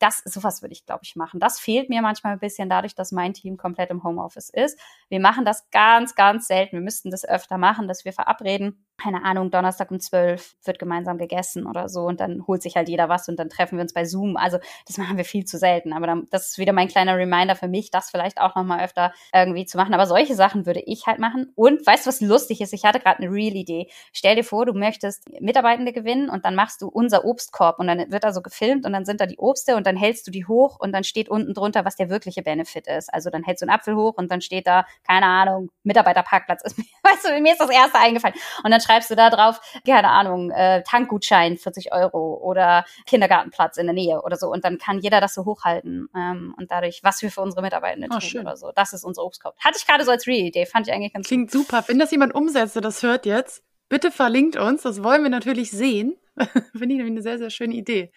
das, sowas würde ich, glaube ich, machen. Das fehlt mir manchmal ein bisschen dadurch, dass mein Team komplett im Homeoffice ist. Wir machen das ganz, ganz selten. Wir müssten das öfter machen, dass wir verabreden keine Ahnung, Donnerstag um zwölf wird gemeinsam gegessen oder so und dann holt sich halt jeder was und dann treffen wir uns bei Zoom. Also das machen wir viel zu selten. Aber dann, das ist wieder mein kleiner Reminder für mich, das vielleicht auch nochmal öfter irgendwie zu machen. Aber solche Sachen würde ich halt machen. Und weißt du, was lustig ist? Ich hatte gerade eine real Idee. Stell dir vor, du möchtest Mitarbeitende gewinnen und dann machst du unser Obstkorb und dann wird da so gefilmt und dann sind da die Obste und dann hältst du die hoch und dann steht unten drunter, was der wirkliche Benefit ist. Also dann hältst du einen Apfel hoch und dann steht da, keine Ahnung, Mitarbeiterparkplatz. weißt du, mir ist das erste eingefallen. Und dann schreibst du da drauf, keine Ahnung, äh, Tankgutschein 40 Euro oder Kindergartenplatz in der Nähe oder so. Und dann kann jeder das so hochhalten ähm, und dadurch, was wir für unsere Mitarbeitenden oh, tun schön. oder so. Das ist unser Obstkorb. Hatte ich gerade so als Real-Idee, fand ich eigentlich ganz Klingt gut. super. Wenn das jemand umsetzt, der das hört jetzt, bitte verlinkt uns. Das wollen wir natürlich sehen. Finde ich nämlich eine sehr, sehr schöne Idee.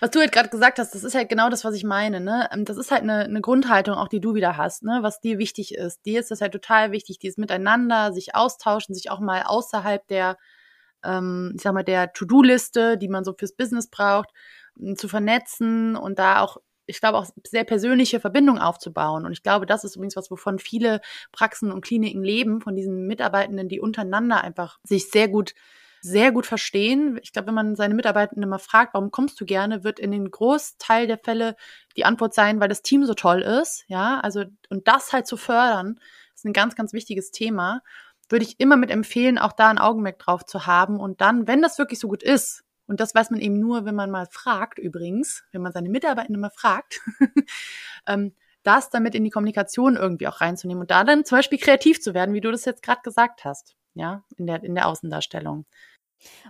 Was du halt gerade gesagt hast, das ist halt genau das, was ich meine. Ne? Ähm, das ist halt eine, eine Grundhaltung, auch die du wieder hast, ne? was dir wichtig ist. Dir ist das halt total wichtig, dieses Miteinander, sich austauschen, sich auch mal außerhalb der, ähm, ich sag mal, der To-Do-Liste, die man so fürs Business braucht, zu vernetzen und da auch ich glaube, auch sehr persönliche Verbindungen aufzubauen. Und ich glaube, das ist übrigens was, wovon viele Praxen und Kliniken leben, von diesen Mitarbeitenden, die untereinander einfach sich sehr gut sehr gut verstehen. Ich glaube, wenn man seine Mitarbeitenden mal fragt, warum kommst du gerne, wird in den Großteil der Fälle die Antwort sein, weil das Team so toll ist. Ja, also, und das halt zu fördern, ist ein ganz, ganz wichtiges Thema. Würde ich immer mit empfehlen, auch da ein Augenmerk drauf zu haben. Und dann, wenn das wirklich so gut ist, und das weiß man eben nur, wenn man mal fragt, übrigens, wenn man seine Mitarbeitenden mal fragt, ähm, das damit in die Kommunikation irgendwie auch reinzunehmen und da dann zum Beispiel kreativ zu werden, wie du das jetzt gerade gesagt hast ja, in der, in der Außendarstellung.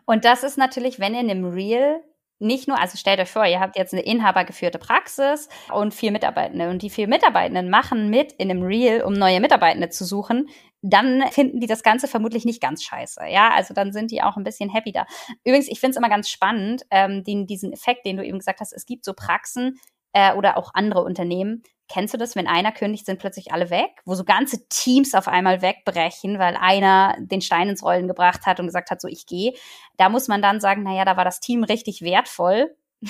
Und das ist natürlich, wenn in einem Reel nicht nur, also stellt euch vor, ihr habt jetzt eine inhabergeführte Praxis und vier Mitarbeitende und die vier Mitarbeitenden machen mit in einem Reel, um neue Mitarbeitende zu suchen, dann finden die das Ganze vermutlich nicht ganz scheiße. Ja, also dann sind die auch ein bisschen happy da. Übrigens, ich finde es immer ganz spannend, ähm, den, diesen Effekt, den du eben gesagt hast, es gibt so Praxen äh, oder auch andere Unternehmen, Kennst du das, wenn einer kündigt, sind plötzlich alle weg? Wo so ganze Teams auf einmal wegbrechen, weil einer den Stein ins Rollen gebracht hat und gesagt hat, so ich gehe. Da muss man dann sagen, naja, da war das Team richtig wertvoll.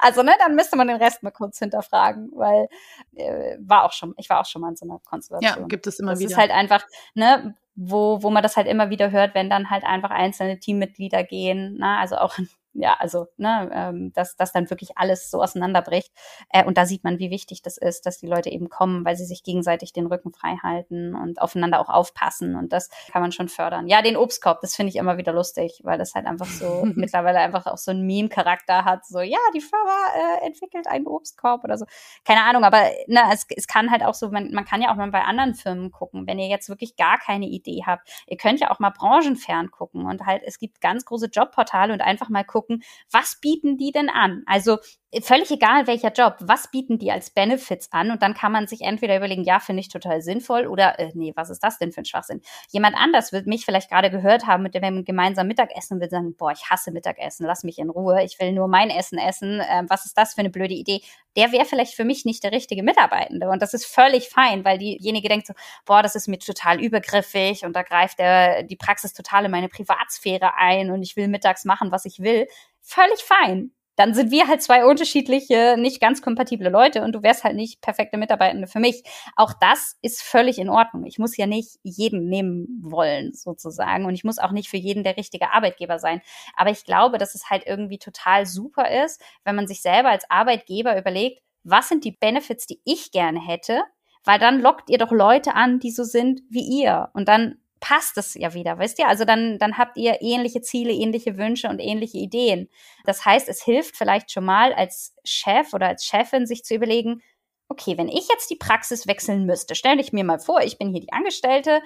also, ne, dann müsste man den Rest mal kurz hinterfragen, weil äh, war auch schon, ich war auch schon mal in so einer Konstellation. Ja, gibt es immer das wieder. Das ist halt einfach, ne, wo, wo man das halt immer wieder hört, wenn dann halt einfach einzelne Teammitglieder gehen, ne, also auch ja, also, ne, ähm, dass, dass dann wirklich alles so auseinanderbricht. Äh, und da sieht man, wie wichtig das ist, dass die Leute eben kommen, weil sie sich gegenseitig den Rücken frei halten und aufeinander auch aufpassen. Und das kann man schon fördern. Ja, den Obstkorb, das finde ich immer wieder lustig, weil das halt einfach so mittlerweile einfach auch so einen Meme-Charakter hat. So, ja, die Firma äh, entwickelt einen Obstkorb oder so. Keine Ahnung, aber ne, es, es kann halt auch so, man, man kann ja auch mal bei anderen Firmen gucken, wenn ihr jetzt wirklich gar keine Idee habt. Ihr könnt ja auch mal branchenfern gucken und halt, es gibt ganz große Jobportale und einfach mal gucken, gucken, was bieten die denn an? Also völlig egal welcher Job, was bieten die als Benefits an? Und dann kann man sich entweder überlegen, ja, finde ich total sinnvoll oder äh, nee, was ist das denn für ein Schwachsinn? Jemand anders wird mich vielleicht gerade gehört haben, mit dem wir gemeinsam Mittagessen und wird sagen, boah, ich hasse Mittagessen, lass mich in Ruhe, ich will nur mein Essen essen, äh, was ist das für eine blöde Idee? Der wäre vielleicht für mich nicht der richtige Mitarbeitende und das ist völlig fein, weil diejenige denkt so, boah, das ist mir total übergriffig und da greift der, die Praxis total in meine Privatsphäre ein und ich will mittags machen, was ich will. Völlig fein dann sind wir halt zwei unterschiedliche, nicht ganz kompatible Leute und du wärst halt nicht perfekte Mitarbeitende für mich. Auch das ist völlig in Ordnung. Ich muss ja nicht jeden nehmen wollen, sozusagen. Und ich muss auch nicht für jeden der richtige Arbeitgeber sein. Aber ich glaube, dass es halt irgendwie total super ist, wenn man sich selber als Arbeitgeber überlegt, was sind die Benefits, die ich gerne hätte? Weil dann lockt ihr doch Leute an, die so sind wie ihr. Und dann passt es ja wieder, wisst ihr? Also dann, dann habt ihr ähnliche Ziele, ähnliche Wünsche und ähnliche Ideen. Das heißt, es hilft vielleicht schon mal als Chef oder als Chefin sich zu überlegen, okay, wenn ich jetzt die Praxis wechseln müsste, stell dich mir mal vor, ich bin hier die Angestellte,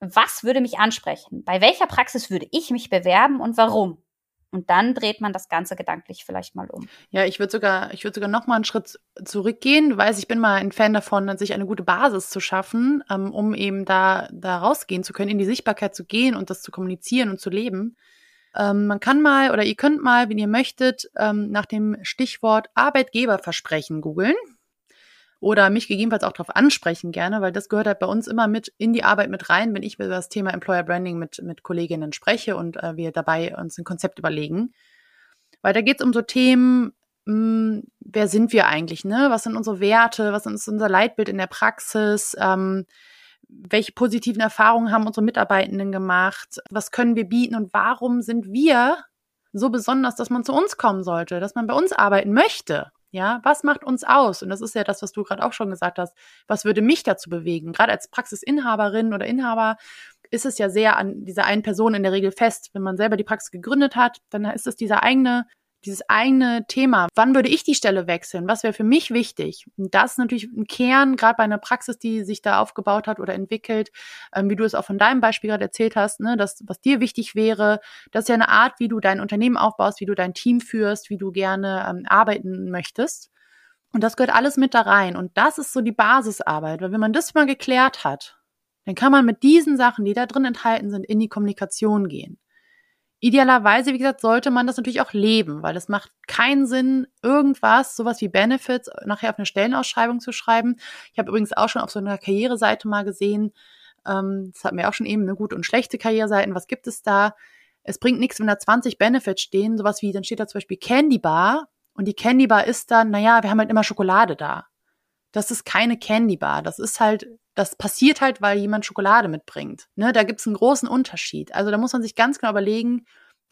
was würde mich ansprechen? Bei welcher Praxis würde ich mich bewerben und warum? Und dann dreht man das Ganze gedanklich vielleicht mal um. Ja, ich würde sogar, ich würde sogar noch mal einen Schritt zurückgehen. Du weißt, ich bin mal ein Fan davon, sich eine gute Basis zu schaffen, ähm, um eben da, da rausgehen zu können, in die Sichtbarkeit zu gehen und das zu kommunizieren und zu leben. Ähm, man kann mal oder ihr könnt mal, wenn ihr möchtet, ähm, nach dem Stichwort Arbeitgeberversprechen googeln oder mich gegebenenfalls auch darauf ansprechen gerne, weil das gehört halt bei uns immer mit in die Arbeit mit rein, wenn ich über das Thema Employer Branding mit, mit Kolleginnen spreche und äh, wir dabei uns ein Konzept überlegen. Weil da geht es um so Themen, mh, hm, wer sind wir eigentlich, ne? Was sind unsere Werte, was ist unser Leitbild in der Praxis, ähm, welche positiven Erfahrungen haben unsere Mitarbeitenden gemacht, was können wir bieten und warum sind wir so besonders, dass man zu uns kommen sollte, dass man bei uns arbeiten möchte. Ja, was macht uns aus? Und das ist ja das, was du gerade auch schon gesagt hast. Was würde mich dazu bewegen? Gerade als Praxisinhaberin oder Inhaber ist es ja sehr an dieser einen Person in der Regel fest. Wenn man selber die Praxis gegründet hat, dann ist es dieser eigene dieses eigene Thema. Wann würde ich die Stelle wechseln? Was wäre für mich wichtig? Und das ist natürlich ein Kern, gerade bei einer Praxis, die sich da aufgebaut hat oder entwickelt, ähm, wie du es auch von deinem Beispiel gerade erzählt hast, ne, das, was dir wichtig wäre. Das ist ja eine Art, wie du dein Unternehmen aufbaust, wie du dein Team führst, wie du gerne ähm, arbeiten möchtest. Und das gehört alles mit da rein. Und das ist so die Basisarbeit, weil wenn man das mal geklärt hat, dann kann man mit diesen Sachen, die da drin enthalten sind, in die Kommunikation gehen idealerweise, wie gesagt, sollte man das natürlich auch leben, weil es macht keinen Sinn, irgendwas, sowas wie Benefits, nachher auf eine Stellenausschreibung zu schreiben. Ich habe übrigens auch schon auf so einer Karriereseite mal gesehen, ähm, das hatten wir auch schon eben, eine gute und schlechte Karriereseiten, was gibt es da? Es bringt nichts, wenn da 20 Benefits stehen, sowas wie, dann steht da zum Beispiel Candy Bar und die Candy Bar ist dann, naja, wir haben halt immer Schokolade da. Das ist keine Candy Bar, das ist halt das passiert halt, weil jemand Schokolade mitbringt. Ne, da gibt's einen großen Unterschied. Also da muss man sich ganz genau überlegen,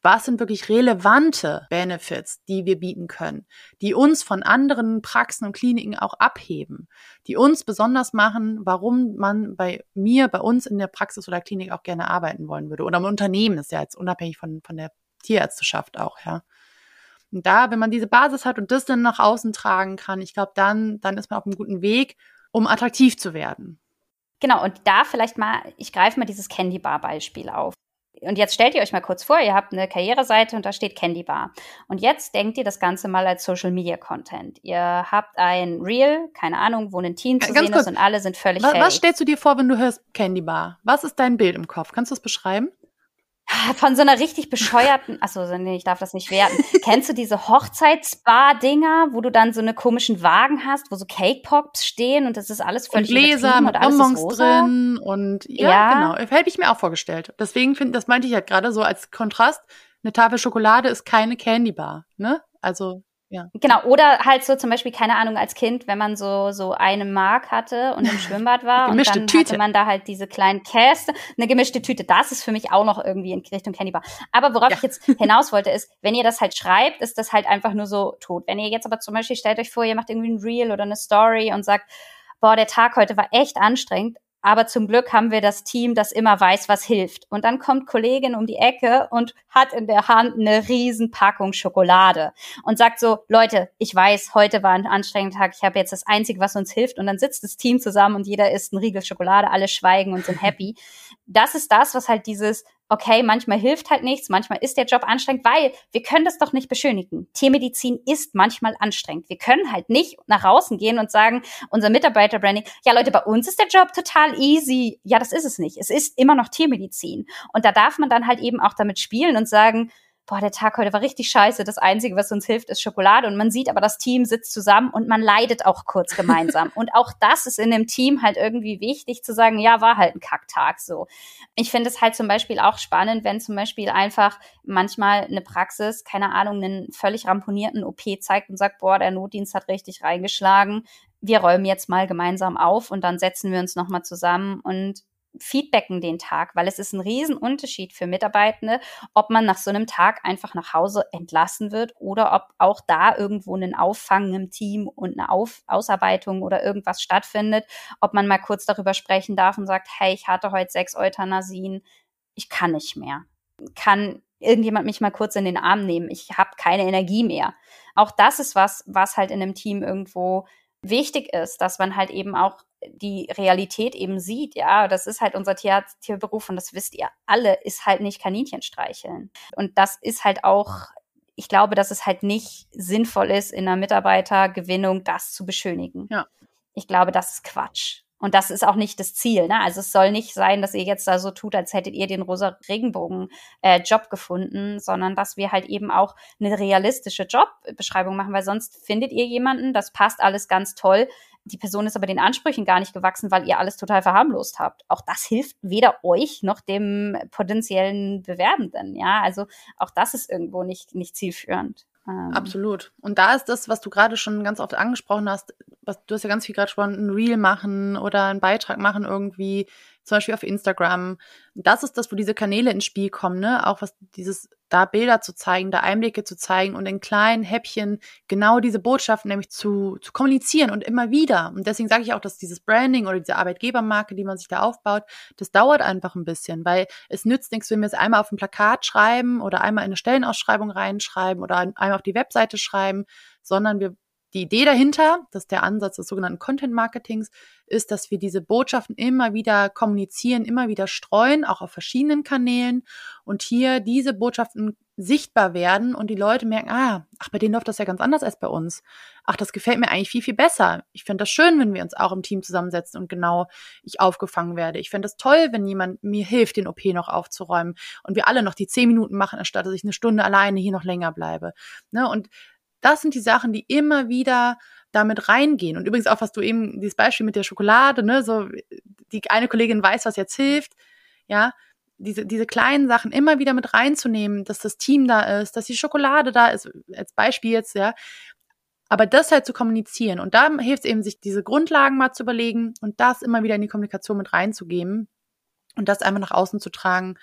was sind wirklich relevante Benefits, die wir bieten können, die uns von anderen Praxen und Kliniken auch abheben, die uns besonders machen, warum man bei mir, bei uns in der Praxis oder Klinik auch gerne arbeiten wollen würde. Oder im Unternehmen ist ja jetzt unabhängig von, von der Tierärzteschaft auch, ja. Und da, wenn man diese Basis hat und das dann nach außen tragen kann, ich glaube, dann, dann ist man auf einem guten Weg, um attraktiv zu werden. Genau, und da vielleicht mal, ich greife mal dieses Candy Bar Beispiel auf. Und jetzt stellt ihr euch mal kurz vor, ihr habt eine Karriereseite und da steht Candy Bar. Und jetzt denkt ihr das Ganze mal als Social Media Content. Ihr habt ein Reel, keine Ahnung, wo ein Team zu Ganz sehen kurz. ist und alle sind völlig was, was stellst du dir vor, wenn du hörst Candy Bar? Was ist dein Bild im Kopf? Kannst du es beschreiben? Von so einer richtig bescheuerten, achso, nee, ich darf das nicht werten. Kennst du diese Hochzeitsbar-Dinger, wo du dann so eine komischen Wagen hast, wo so Cake Pops stehen und das ist alles völlig und Gläser mit Bonbons drin und ja, ja. genau. Hätte ich mir auch vorgestellt. Deswegen finde, das meinte ich halt gerade so als Kontrast. Eine Tafel Schokolade ist keine Candy Bar, ne? Also ja. Genau, oder halt so zum Beispiel, keine Ahnung, als Kind, wenn man so, so eine Mark hatte und im Schwimmbad war und dann Tüte. hatte man da halt diese kleinen Käste, eine gemischte Tüte. Das ist für mich auch noch irgendwie in Richtung Candy Bar. Aber worauf ja. ich jetzt hinaus wollte, ist, wenn ihr das halt schreibt, ist das halt einfach nur so tot. Wenn ihr jetzt aber zum Beispiel, stellt euch vor, ihr macht irgendwie ein Reel oder eine Story und sagt, boah, der Tag heute war echt anstrengend, aber zum Glück haben wir das Team, das immer weiß, was hilft. Und dann kommt Kollegin um die Ecke und hat in der Hand eine Riesenpackung Schokolade und sagt so, Leute, ich weiß, heute war ein anstrengender Tag, ich habe jetzt das Einzige, was uns hilft. Und dann sitzt das Team zusammen und jeder isst ein Riegel Schokolade, alle schweigen und sind happy. Das ist das, was halt dieses okay, manchmal hilft halt nichts, manchmal ist der Job anstrengend, weil wir können das doch nicht beschönigen. Tiermedizin ist manchmal anstrengend. Wir können halt nicht nach außen gehen und sagen, unser Mitarbeiterbranding, ja Leute, bei uns ist der Job total easy. Ja, das ist es nicht. Es ist immer noch Tiermedizin. Und da darf man dann halt eben auch damit spielen und sagen, boah, der Tag heute war richtig scheiße. Das Einzige, was uns hilft, ist Schokolade. Und man sieht aber, das Team sitzt zusammen und man leidet auch kurz gemeinsam. und auch das ist in dem Team halt irgendwie wichtig zu sagen, ja, war halt ein Kacktag so. Ich finde es halt zum Beispiel auch spannend, wenn zum Beispiel einfach manchmal eine Praxis, keine Ahnung, einen völlig ramponierten OP zeigt und sagt, boah, der Notdienst hat richtig reingeschlagen. Wir räumen jetzt mal gemeinsam auf und dann setzen wir uns nochmal zusammen und feedbacken den Tag, weil es ist ein Riesenunterschied für Mitarbeitende, ob man nach so einem Tag einfach nach Hause entlassen wird oder ob auch da irgendwo ein Auffangen im Team und eine Auf Ausarbeitung oder irgendwas stattfindet, ob man mal kurz darüber sprechen darf und sagt, hey, ich hatte heute sechs Euthanasien, ich kann nicht mehr. Kann irgendjemand mich mal kurz in den Arm nehmen? Ich habe keine Energie mehr. Auch das ist was, was halt in einem Team irgendwo wichtig ist, dass man halt eben auch die Realität eben sieht, ja, das ist halt unser Tier Tierberuf und das wisst ihr alle, ist halt nicht Kaninchen streicheln. Und das ist halt auch, ich glaube, dass es halt nicht sinnvoll ist, in einer Mitarbeitergewinnung das zu beschönigen. Ja. Ich glaube, das ist Quatsch. Und das ist auch nicht das Ziel. Ne? Also es soll nicht sein, dass ihr jetzt da so tut, als hättet ihr den rosa Regenbogen-Job äh, gefunden, sondern dass wir halt eben auch eine realistische Jobbeschreibung machen, weil sonst findet ihr jemanden, das passt alles ganz toll. Die Person ist aber den Ansprüchen gar nicht gewachsen, weil ihr alles total verharmlost habt. Auch das hilft weder euch noch dem potenziellen Bewerbenden. Ja, also auch das ist irgendwo nicht, nicht zielführend. Ähm. Absolut. Und da ist das, was du gerade schon ganz oft angesprochen hast, was du hast ja ganz viel gerade gesprochen, ein Reel machen oder einen Beitrag machen irgendwie, zum Beispiel auf Instagram. Das ist das, wo diese Kanäle ins Spiel kommen, ne? Auch was dieses, da Bilder zu zeigen, da Einblicke zu zeigen und in kleinen Häppchen genau diese Botschaften nämlich zu, zu kommunizieren und immer wieder. Und deswegen sage ich auch, dass dieses Branding oder diese Arbeitgebermarke, die man sich da aufbaut, das dauert einfach ein bisschen, weil es nützt nichts, wenn wir es einmal auf ein Plakat schreiben oder einmal in eine Stellenausschreibung reinschreiben oder einmal auf die Webseite schreiben, sondern wir die Idee dahinter, dass der Ansatz des sogenannten Content Marketings ist, dass wir diese Botschaften immer wieder kommunizieren, immer wieder streuen, auch auf verschiedenen Kanälen und hier diese Botschaften sichtbar werden und die Leute merken, ah, ach, bei denen läuft das ja ganz anders als bei uns. Ach, das gefällt mir eigentlich viel, viel besser. Ich finde das schön, wenn wir uns auch im Team zusammensetzen und genau ich aufgefangen werde. Ich finde das toll, wenn jemand mir hilft, den OP noch aufzuräumen und wir alle noch die zehn Minuten machen, anstatt dass ich eine Stunde alleine hier noch länger bleibe. Ne? Und das sind die Sachen, die immer wieder damit reingehen. Und übrigens auch, was du eben, dieses Beispiel mit der Schokolade, ne, so, die eine Kollegin weiß, was jetzt hilft, ja, diese, diese kleinen Sachen immer wieder mit reinzunehmen, dass das Team da ist, dass die Schokolade da ist, als Beispiel jetzt, ja. Aber das halt zu kommunizieren. Und da hilft es eben, sich diese Grundlagen mal zu überlegen und das immer wieder in die Kommunikation mit reinzugeben und das einfach nach außen zu tragen,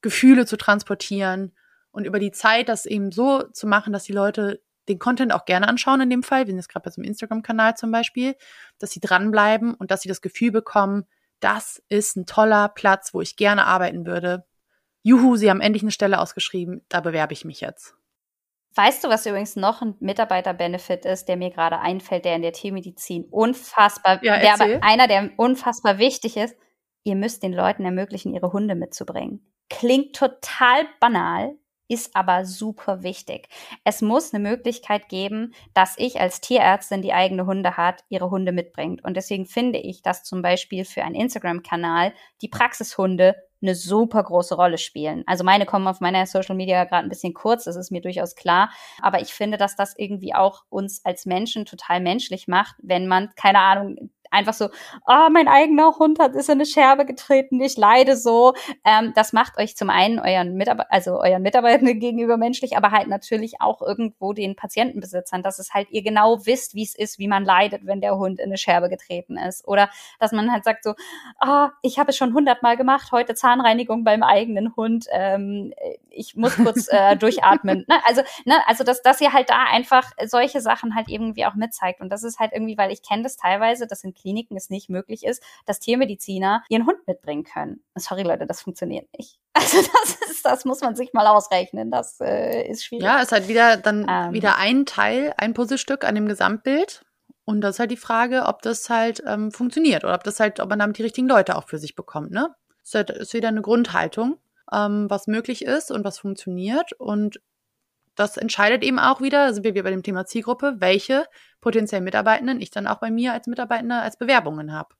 Gefühle zu transportieren und über die Zeit das eben so zu machen, dass die Leute den Content auch gerne anschauen in dem Fall, wir sind jetzt gerade bei so einem Instagram-Kanal zum Beispiel, dass sie dranbleiben und dass sie das Gefühl bekommen, das ist ein toller Platz, wo ich gerne arbeiten würde. Juhu, sie haben endlich eine Stelle ausgeschrieben, da bewerbe ich mich jetzt. Weißt du, was übrigens noch ein Mitarbeiter-Benefit ist, der mir gerade einfällt, der in der Tiermedizin unfassbar, ja, der aber einer, der unfassbar wichtig ist? Ihr müsst den Leuten ermöglichen, ihre Hunde mitzubringen. Klingt total banal, ist aber super wichtig. Es muss eine Möglichkeit geben, dass ich als Tierärztin, die eigene Hunde hat, ihre Hunde mitbringt. Und deswegen finde ich, dass zum Beispiel für einen Instagram-Kanal die Praxishunde eine super große Rolle spielen. Also meine kommen auf meiner Social Media gerade ein bisschen kurz, das ist mir durchaus klar. Aber ich finde, dass das irgendwie auch uns als Menschen total menschlich macht, wenn man, keine Ahnung, einfach so, oh, mein eigener Hund hat ist in eine Scherbe getreten, ich leide so. Ähm, das macht euch zum einen euren Mitarbeiter, also euren Mitarbeitenden gegenüber menschlich, aber halt natürlich auch irgendwo den Patientenbesitzern, dass es halt ihr genau wisst, wie es ist, wie man leidet, wenn der Hund in eine Scherbe getreten ist. Oder dass man halt sagt so, ah, oh, ich habe es schon hundertmal gemacht, heute Zahnreinigung beim eigenen Hund, ähm, ich muss kurz äh, durchatmen. Ne? Also, ne, also dass, dass ihr halt da einfach solche Sachen halt irgendwie auch mitzeigt. Und das ist halt irgendwie, weil ich kenne das teilweise, das sind Kliniken es nicht möglich ist, dass Tiermediziner ihren Hund mitbringen können. Sorry, Leute, das funktioniert nicht. Also das ist, das muss man sich mal ausrechnen. Das äh, ist schwierig. Ja, ist halt wieder dann ähm, wieder ein Teil, ein Puzzlestück an dem Gesamtbild. Und das ist halt die Frage, ob das halt ähm, funktioniert oder ob das halt, ob man damit die richtigen Leute auch für sich bekommt, ne? Ist, halt, ist wieder eine Grundhaltung, ähm, was möglich ist und was funktioniert. Und das entscheidet eben auch wieder, sind wir wieder bei dem Thema Zielgruppe, welche potenziellen Mitarbeitenden ich dann auch bei mir als Mitarbeitender als Bewerbungen habe.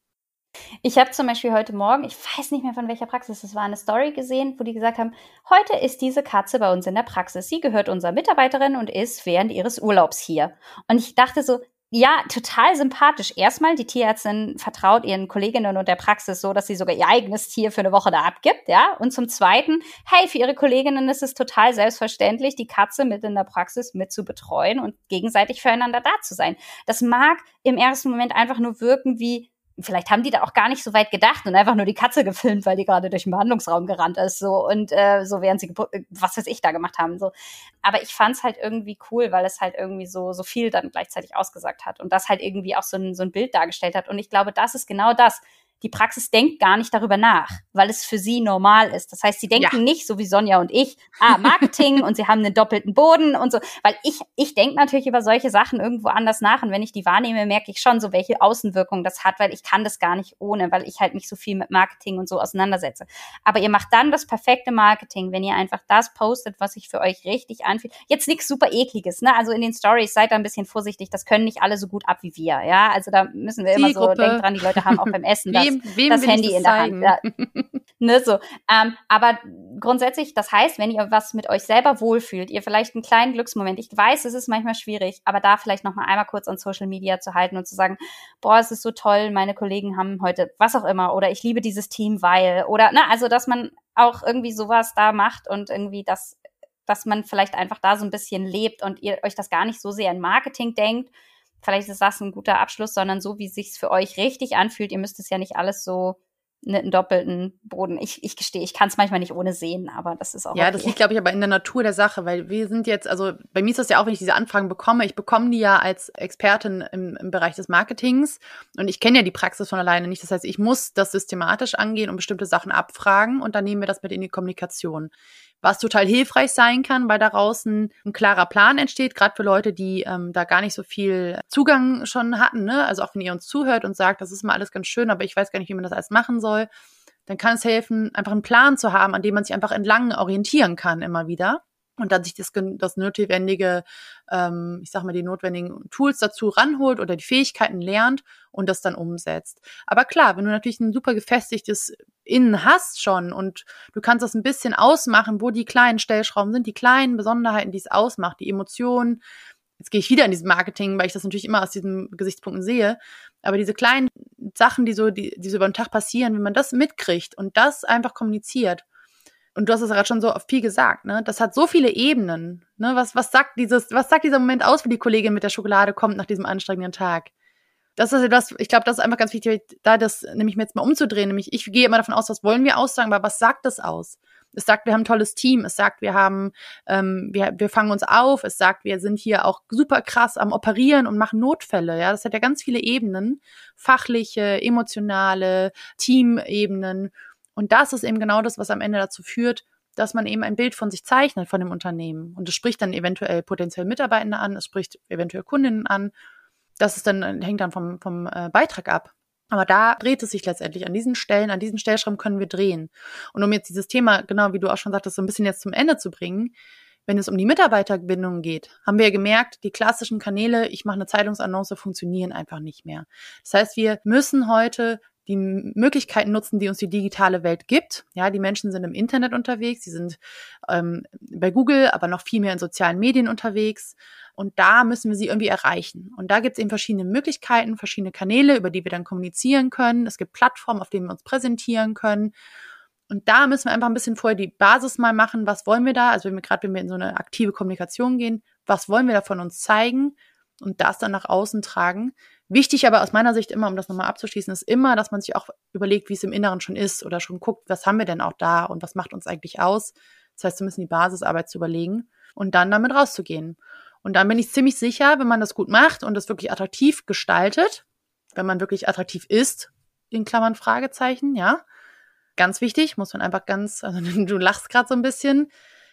Ich habe zum Beispiel heute Morgen, ich weiß nicht mehr von welcher Praxis, es war eine Story gesehen, wo die gesagt haben, heute ist diese Katze bei uns in der Praxis. Sie gehört unserer Mitarbeiterin und ist während ihres Urlaubs hier. Und ich dachte so, ja, total sympathisch. Erstmal, die Tierärztin vertraut ihren Kolleginnen und der Praxis so, dass sie sogar ihr eigenes Tier für eine Woche da abgibt, ja. Und zum Zweiten, hey, für ihre Kolleginnen ist es total selbstverständlich, die Katze mit in der Praxis mit zu betreuen und gegenseitig füreinander da zu sein. Das mag im ersten Moment einfach nur wirken wie, vielleicht haben die da auch gar nicht so weit gedacht und einfach nur die Katze gefilmt, weil die gerade durch den Behandlungsraum gerannt ist, so und äh, so während sie was weiß ich da gemacht haben, so. Aber ich fand's halt irgendwie cool, weil es halt irgendwie so so viel dann gleichzeitig ausgesagt hat und das halt irgendwie auch so ein so ein Bild dargestellt hat und ich glaube, das ist genau das die Praxis denkt gar nicht darüber nach, weil es für sie normal ist. Das heißt, sie denken ja. nicht, so wie Sonja und ich, ah, Marketing und sie haben einen doppelten Boden und so. Weil ich, ich denke natürlich über solche Sachen irgendwo anders nach. Und wenn ich die wahrnehme, merke ich schon so, welche Außenwirkung das hat, weil ich kann das gar nicht ohne, weil ich halt mich so viel mit Marketing und so auseinandersetze. Aber ihr macht dann das perfekte Marketing, wenn ihr einfach das postet, was sich für euch richtig anfühlt. Jetzt nichts super ekliges, ne? Also in den Stories seid da ein bisschen vorsichtig. Das können nicht alle so gut ab wie wir, ja? Also da müssen wir immer so, denkt dran, die Leute haben auch beim Essen das wem, wem das Handy das in der Hand. Ja. ne, so. Ähm, aber grundsätzlich, das heißt, wenn ihr was mit euch selber wohlfühlt, ihr vielleicht einen kleinen Glücksmoment, ich weiß, es ist manchmal schwierig, aber da vielleicht noch mal einmal kurz an Social Media zu halten und zu sagen, boah, es ist so toll, meine Kollegen haben heute was auch immer oder ich liebe dieses Team, weil oder ne, also dass man auch irgendwie sowas da macht und irgendwie das dass man vielleicht einfach da so ein bisschen lebt und ihr euch das gar nicht so sehr in Marketing denkt, vielleicht ist das ein guter Abschluss, sondern so, wie es sich für euch richtig anfühlt. Ihr müsst es ja nicht alles so einen doppelten Boden. Ich, ich gestehe, ich kann es manchmal nicht ohne sehen, aber das ist auch. Ja, okay. das liegt, glaube ich, aber in der Natur der Sache, weil wir sind jetzt, also bei mir ist das ja auch, wenn ich diese Anfragen bekomme, ich bekomme die ja als Expertin im, im Bereich des Marketings und ich kenne ja die Praxis von alleine nicht. Das heißt, ich muss das systematisch angehen und bestimmte Sachen abfragen und dann nehmen wir das mit in die Kommunikation. Was total hilfreich sein kann, weil daraus ein, ein klarer Plan entsteht, gerade für Leute, die ähm, da gar nicht so viel Zugang schon hatten. Ne? Also auch wenn ihr uns zuhört und sagt, das ist mal alles ganz schön, aber ich weiß gar nicht, wie man das alles machen soll, dann kann es helfen, einfach einen Plan zu haben, an dem man sich einfach entlang orientieren kann immer wieder und dann sich das, das notwendige, ähm, ich sag mal, die notwendigen Tools dazu ranholt oder die Fähigkeiten lernt und das dann umsetzt. Aber klar, wenn du natürlich ein super gefestigtes Innen hast schon und du kannst das ein bisschen ausmachen, wo die kleinen Stellschrauben sind, die kleinen Besonderheiten, die es ausmacht, die Emotionen. Jetzt gehe ich wieder in diesem Marketing, weil ich das natürlich immer aus diesen Gesichtspunkten sehe. Aber diese kleinen Sachen, die so, die, die so über den Tag passieren, wenn man das mitkriegt und das einfach kommuniziert, und du hast es gerade schon so viel gesagt, ne? Das hat so viele Ebenen. Ne? Was, was sagt dieses, was sagt dieser Moment aus, wie die Kollegin mit der Schokolade kommt nach diesem anstrengenden Tag? Das ist das, ich glaube, das ist einfach ganz wichtig, da das nämlich jetzt mal umzudrehen. Nämlich, ich gehe immer davon aus, was wollen wir aussagen, aber was sagt das aus? Es sagt, wir haben ein tolles Team. Es sagt, wir haben, ähm, wir, wir fangen uns auf. Es sagt, wir sind hier auch super krass am Operieren und machen Notfälle. Ja, das hat ja ganz viele Ebenen, fachliche, emotionale, Teamebenen. Und das ist eben genau das, was am Ende dazu führt, dass man eben ein Bild von sich zeichnet, von dem Unternehmen. Und es spricht dann eventuell potenziell Mitarbeitende an, es spricht eventuell Kundinnen an. Das ist dann, hängt dann vom, vom äh, Beitrag ab. Aber da dreht es sich letztendlich. An diesen Stellen, an diesen Stellschrauben können wir drehen. Und um jetzt dieses Thema, genau wie du auch schon sagtest, so ein bisschen jetzt zum Ende zu bringen, wenn es um die Mitarbeiterbindung geht, haben wir gemerkt, die klassischen Kanäle, ich mache eine Zeitungsannonce, funktionieren einfach nicht mehr. Das heißt, wir müssen heute die Möglichkeiten nutzen, die uns die digitale Welt gibt. Ja, die Menschen sind im Internet unterwegs, sie sind ähm, bei Google, aber noch viel mehr in sozialen Medien unterwegs. Und da müssen wir sie irgendwie erreichen. Und da gibt es eben verschiedene Möglichkeiten, verschiedene Kanäle, über die wir dann kommunizieren können. Es gibt Plattformen, auf denen wir uns präsentieren können. Und da müssen wir einfach ein bisschen vorher die Basis mal machen. Was wollen wir da? Also wenn wir gerade, wenn wir in so eine aktive Kommunikation gehen, was wollen wir da von uns zeigen? Und das dann nach außen tragen. Wichtig aber aus meiner Sicht immer, um das nochmal abzuschließen, ist immer, dass man sich auch überlegt, wie es im Inneren schon ist oder schon guckt, was haben wir denn auch da und was macht uns eigentlich aus. Das heißt, zumindest die Basisarbeit zu überlegen und dann damit rauszugehen. Und dann bin ich ziemlich sicher, wenn man das gut macht und das wirklich attraktiv gestaltet, wenn man wirklich attraktiv ist, in Klammern Fragezeichen, ja. Ganz wichtig, muss man einfach ganz, also du lachst gerade so ein bisschen,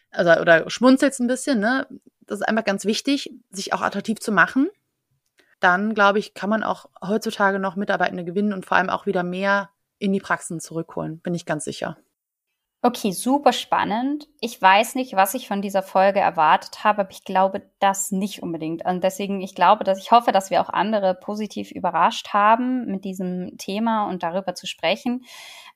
also oder schmunzelst ein bisschen, ne? Das ist einfach ganz wichtig, sich auch attraktiv zu machen dann glaube ich, kann man auch heutzutage noch Mitarbeitende gewinnen und vor allem auch wieder mehr in die Praxen zurückholen, bin ich ganz sicher. Okay, super spannend. Ich weiß nicht, was ich von dieser Folge erwartet habe, aber ich glaube das nicht unbedingt. Und deswegen, ich glaube, dass ich hoffe, dass wir auch andere positiv überrascht haben mit diesem Thema und darüber zu sprechen.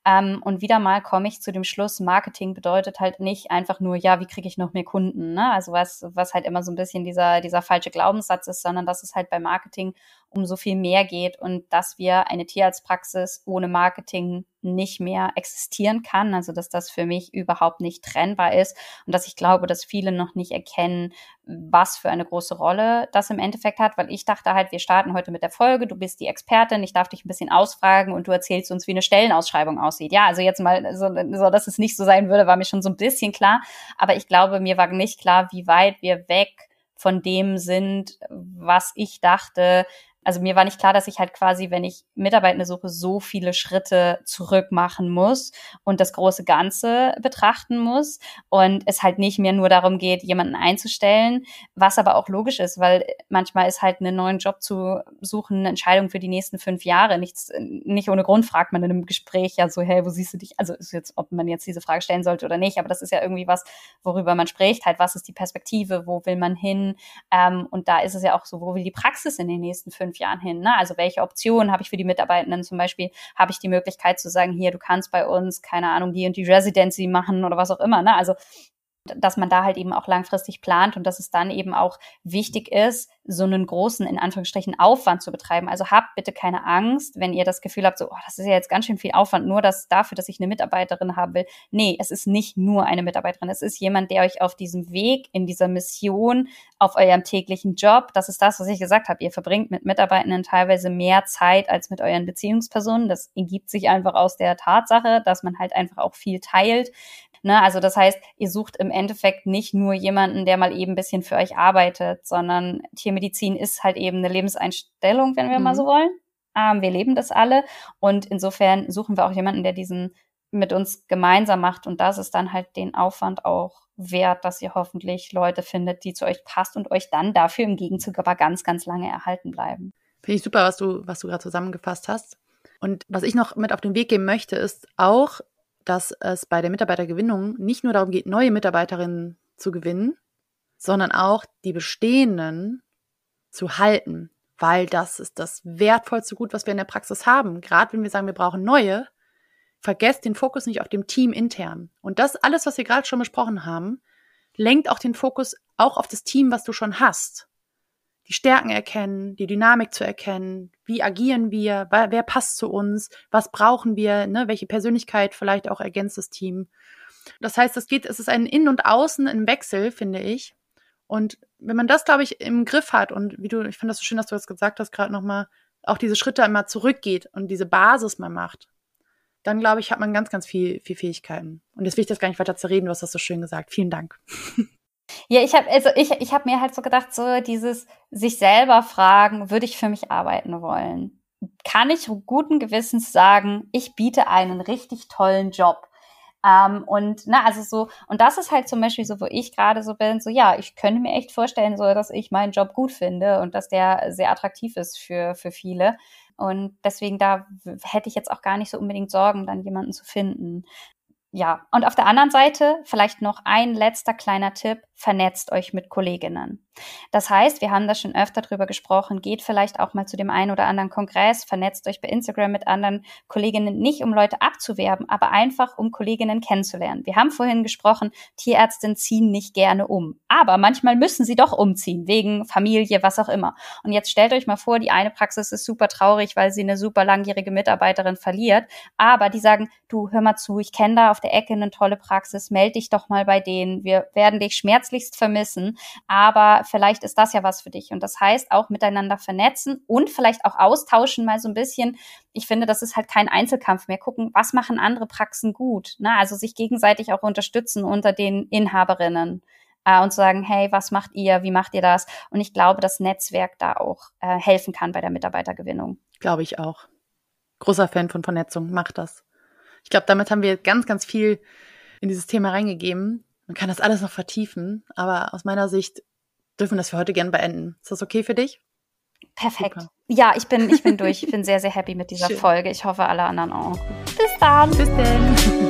Ähm, und wieder mal komme ich zu dem Schluss, Marketing bedeutet halt nicht einfach nur, ja, wie kriege ich noch mehr Kunden, ne? Also was, was halt immer so ein bisschen dieser, dieser falsche Glaubenssatz ist, sondern dass es halt bei Marketing um so viel mehr geht und dass wir eine Tierarztpraxis ohne Marketing nicht mehr existieren kann. Also dass das für mich überhaupt nicht trennbar ist und dass ich glaube, dass viele noch nicht erkennen, was für eine große Rolle das im Endeffekt hat, weil ich dachte halt, wir starten heute mit der Folge, du bist die Expertin, ich darf dich ein bisschen ausfragen und du erzählst uns, wie eine Stellenausschreibung aussieht. Ja, also jetzt mal so, so dass es nicht so sein würde, war mir schon so ein bisschen klar, aber ich glaube, mir war nicht klar, wie weit wir weg von dem sind, was ich dachte, also mir war nicht klar, dass ich halt quasi, wenn ich Mitarbeitende suche, so viele Schritte zurück machen muss und das große Ganze betrachten muss und es halt nicht mehr nur darum geht, jemanden einzustellen, was aber auch logisch ist, weil manchmal ist halt einen neuen Job zu suchen eine Entscheidung für die nächsten fünf Jahre. Nichts, nicht ohne Grund fragt man in einem Gespräch ja so, hey, wo siehst du dich? Also ist jetzt, ob man jetzt diese Frage stellen sollte oder nicht, aber das ist ja irgendwie was, worüber man spricht, halt, was ist die Perspektive, wo will man hin? Ähm, und da ist es ja auch so, wo will die Praxis in den nächsten fünf fünf Jahren hin? Ne? Also welche Optionen habe ich für die Mitarbeitenden? Zum Beispiel habe ich die Möglichkeit zu sagen, hier, du kannst bei uns, keine Ahnung, die und die Residency machen oder was auch immer. Ne? Also dass man da halt eben auch langfristig plant und dass es dann eben auch wichtig ist, so einen großen, in Anführungsstrichen, Aufwand zu betreiben. Also habt bitte keine Angst, wenn ihr das Gefühl habt, so, oh, das ist ja jetzt ganz schön viel Aufwand, nur das dafür, dass ich eine Mitarbeiterin haben will. Nee, es ist nicht nur eine Mitarbeiterin. Es ist jemand, der euch auf diesem Weg, in dieser Mission, auf eurem täglichen Job, das ist das, was ich gesagt habe. Ihr verbringt mit Mitarbeitenden teilweise mehr Zeit als mit euren Beziehungspersonen. Das ergibt sich einfach aus der Tatsache, dass man halt einfach auch viel teilt. Ne? Also das heißt, ihr sucht im Endeffekt nicht nur jemanden, der mal eben ein bisschen für euch arbeitet, sondern Tiermedizin ist halt eben eine Lebenseinstellung, wenn wir mhm. mal so wollen. Ähm, wir leben das alle und insofern suchen wir auch jemanden, der diesen mit uns gemeinsam macht. Und das ist dann halt den Aufwand auch wert, dass ihr hoffentlich Leute findet, die zu euch passt und euch dann dafür im Gegenzug aber ganz, ganz lange erhalten bleiben. Finde ich super, was du, was du gerade zusammengefasst hast. Und was ich noch mit auf den Weg geben möchte, ist auch, dass es bei der Mitarbeitergewinnung nicht nur darum geht, neue Mitarbeiterinnen zu gewinnen, sondern auch die bestehenden zu halten, weil das ist das wertvollste Gut, was wir in der Praxis haben. Gerade wenn wir sagen, wir brauchen neue, vergesst den Fokus nicht auf dem Team intern. Und das alles, was wir gerade schon besprochen haben, lenkt auch den Fokus auch auf das Team, was du schon hast. Die Stärken erkennen, die Dynamik zu erkennen, wie agieren wir, wer passt zu uns, was brauchen wir, ne, welche Persönlichkeit vielleicht auch ergänzt das Team. Das heißt, es geht, es ist ein Innen und Außen im Wechsel, finde ich. Und wenn man das, glaube ich, im Griff hat und wie du, ich finde das so schön, dass du das gesagt hast, gerade nochmal, auch diese Schritte einmal zurückgeht und diese Basis mal macht, dann glaube ich, hat man ganz, ganz viel, viel Fähigkeiten. Und jetzt will ich das gar nicht weiter zu reden, du hast das so schön gesagt. Vielen Dank. Ja, ich habe also ich ich habe mir halt so gedacht, so dieses sich selber fragen, würde ich für mich arbeiten wollen? Kann ich guten Gewissens sagen, ich biete einen richtig tollen Job? Ähm, und na, also so, und das ist halt zum Beispiel so, wo ich gerade so bin, so ja, ich könnte mir echt vorstellen, so dass ich meinen Job gut finde und dass der sehr attraktiv ist für, für viele. Und deswegen da hätte ich jetzt auch gar nicht so unbedingt Sorgen, dann jemanden zu finden. Ja, und auf der anderen Seite vielleicht noch ein letzter kleiner Tipp vernetzt euch mit Kolleginnen. Das heißt, wir haben da schon öfter drüber gesprochen, geht vielleicht auch mal zu dem einen oder anderen Kongress, vernetzt euch bei Instagram mit anderen Kolleginnen, nicht um Leute abzuwerben, aber einfach um Kolleginnen kennenzulernen. Wir haben vorhin gesprochen, Tierärztinnen ziehen nicht gerne um, aber manchmal müssen sie doch umziehen, wegen Familie, was auch immer. Und jetzt stellt euch mal vor, die eine Praxis ist super traurig, weil sie eine super langjährige Mitarbeiterin verliert, aber die sagen, du hör mal zu, ich kenne da auf der Ecke eine tolle Praxis, melde dich doch mal bei denen, wir werden dich schmerzen herzlichst vermissen. Aber vielleicht ist das ja was für dich. Und das heißt auch miteinander vernetzen und vielleicht auch austauschen mal so ein bisschen. Ich finde, das ist halt kein Einzelkampf mehr. Gucken, was machen andere Praxen gut. Ne? Also sich gegenseitig auch unterstützen unter den Inhaberinnen äh, und sagen, hey, was macht ihr? Wie macht ihr das? Und ich glaube, dass Netzwerk da auch äh, helfen kann bei der Mitarbeitergewinnung. Glaube ich auch. Großer Fan von Vernetzung. Macht das. Ich glaube, damit haben wir ganz, ganz viel in dieses Thema reingegeben. Man kann das alles noch vertiefen, aber aus meiner Sicht dürfen wir das für heute gern beenden. Ist das okay für dich? Perfekt. Super. Ja, ich bin, ich bin durch. Ich bin sehr, sehr happy mit dieser Schön. Folge. Ich hoffe, alle anderen auch. Bis dann. Bis dann.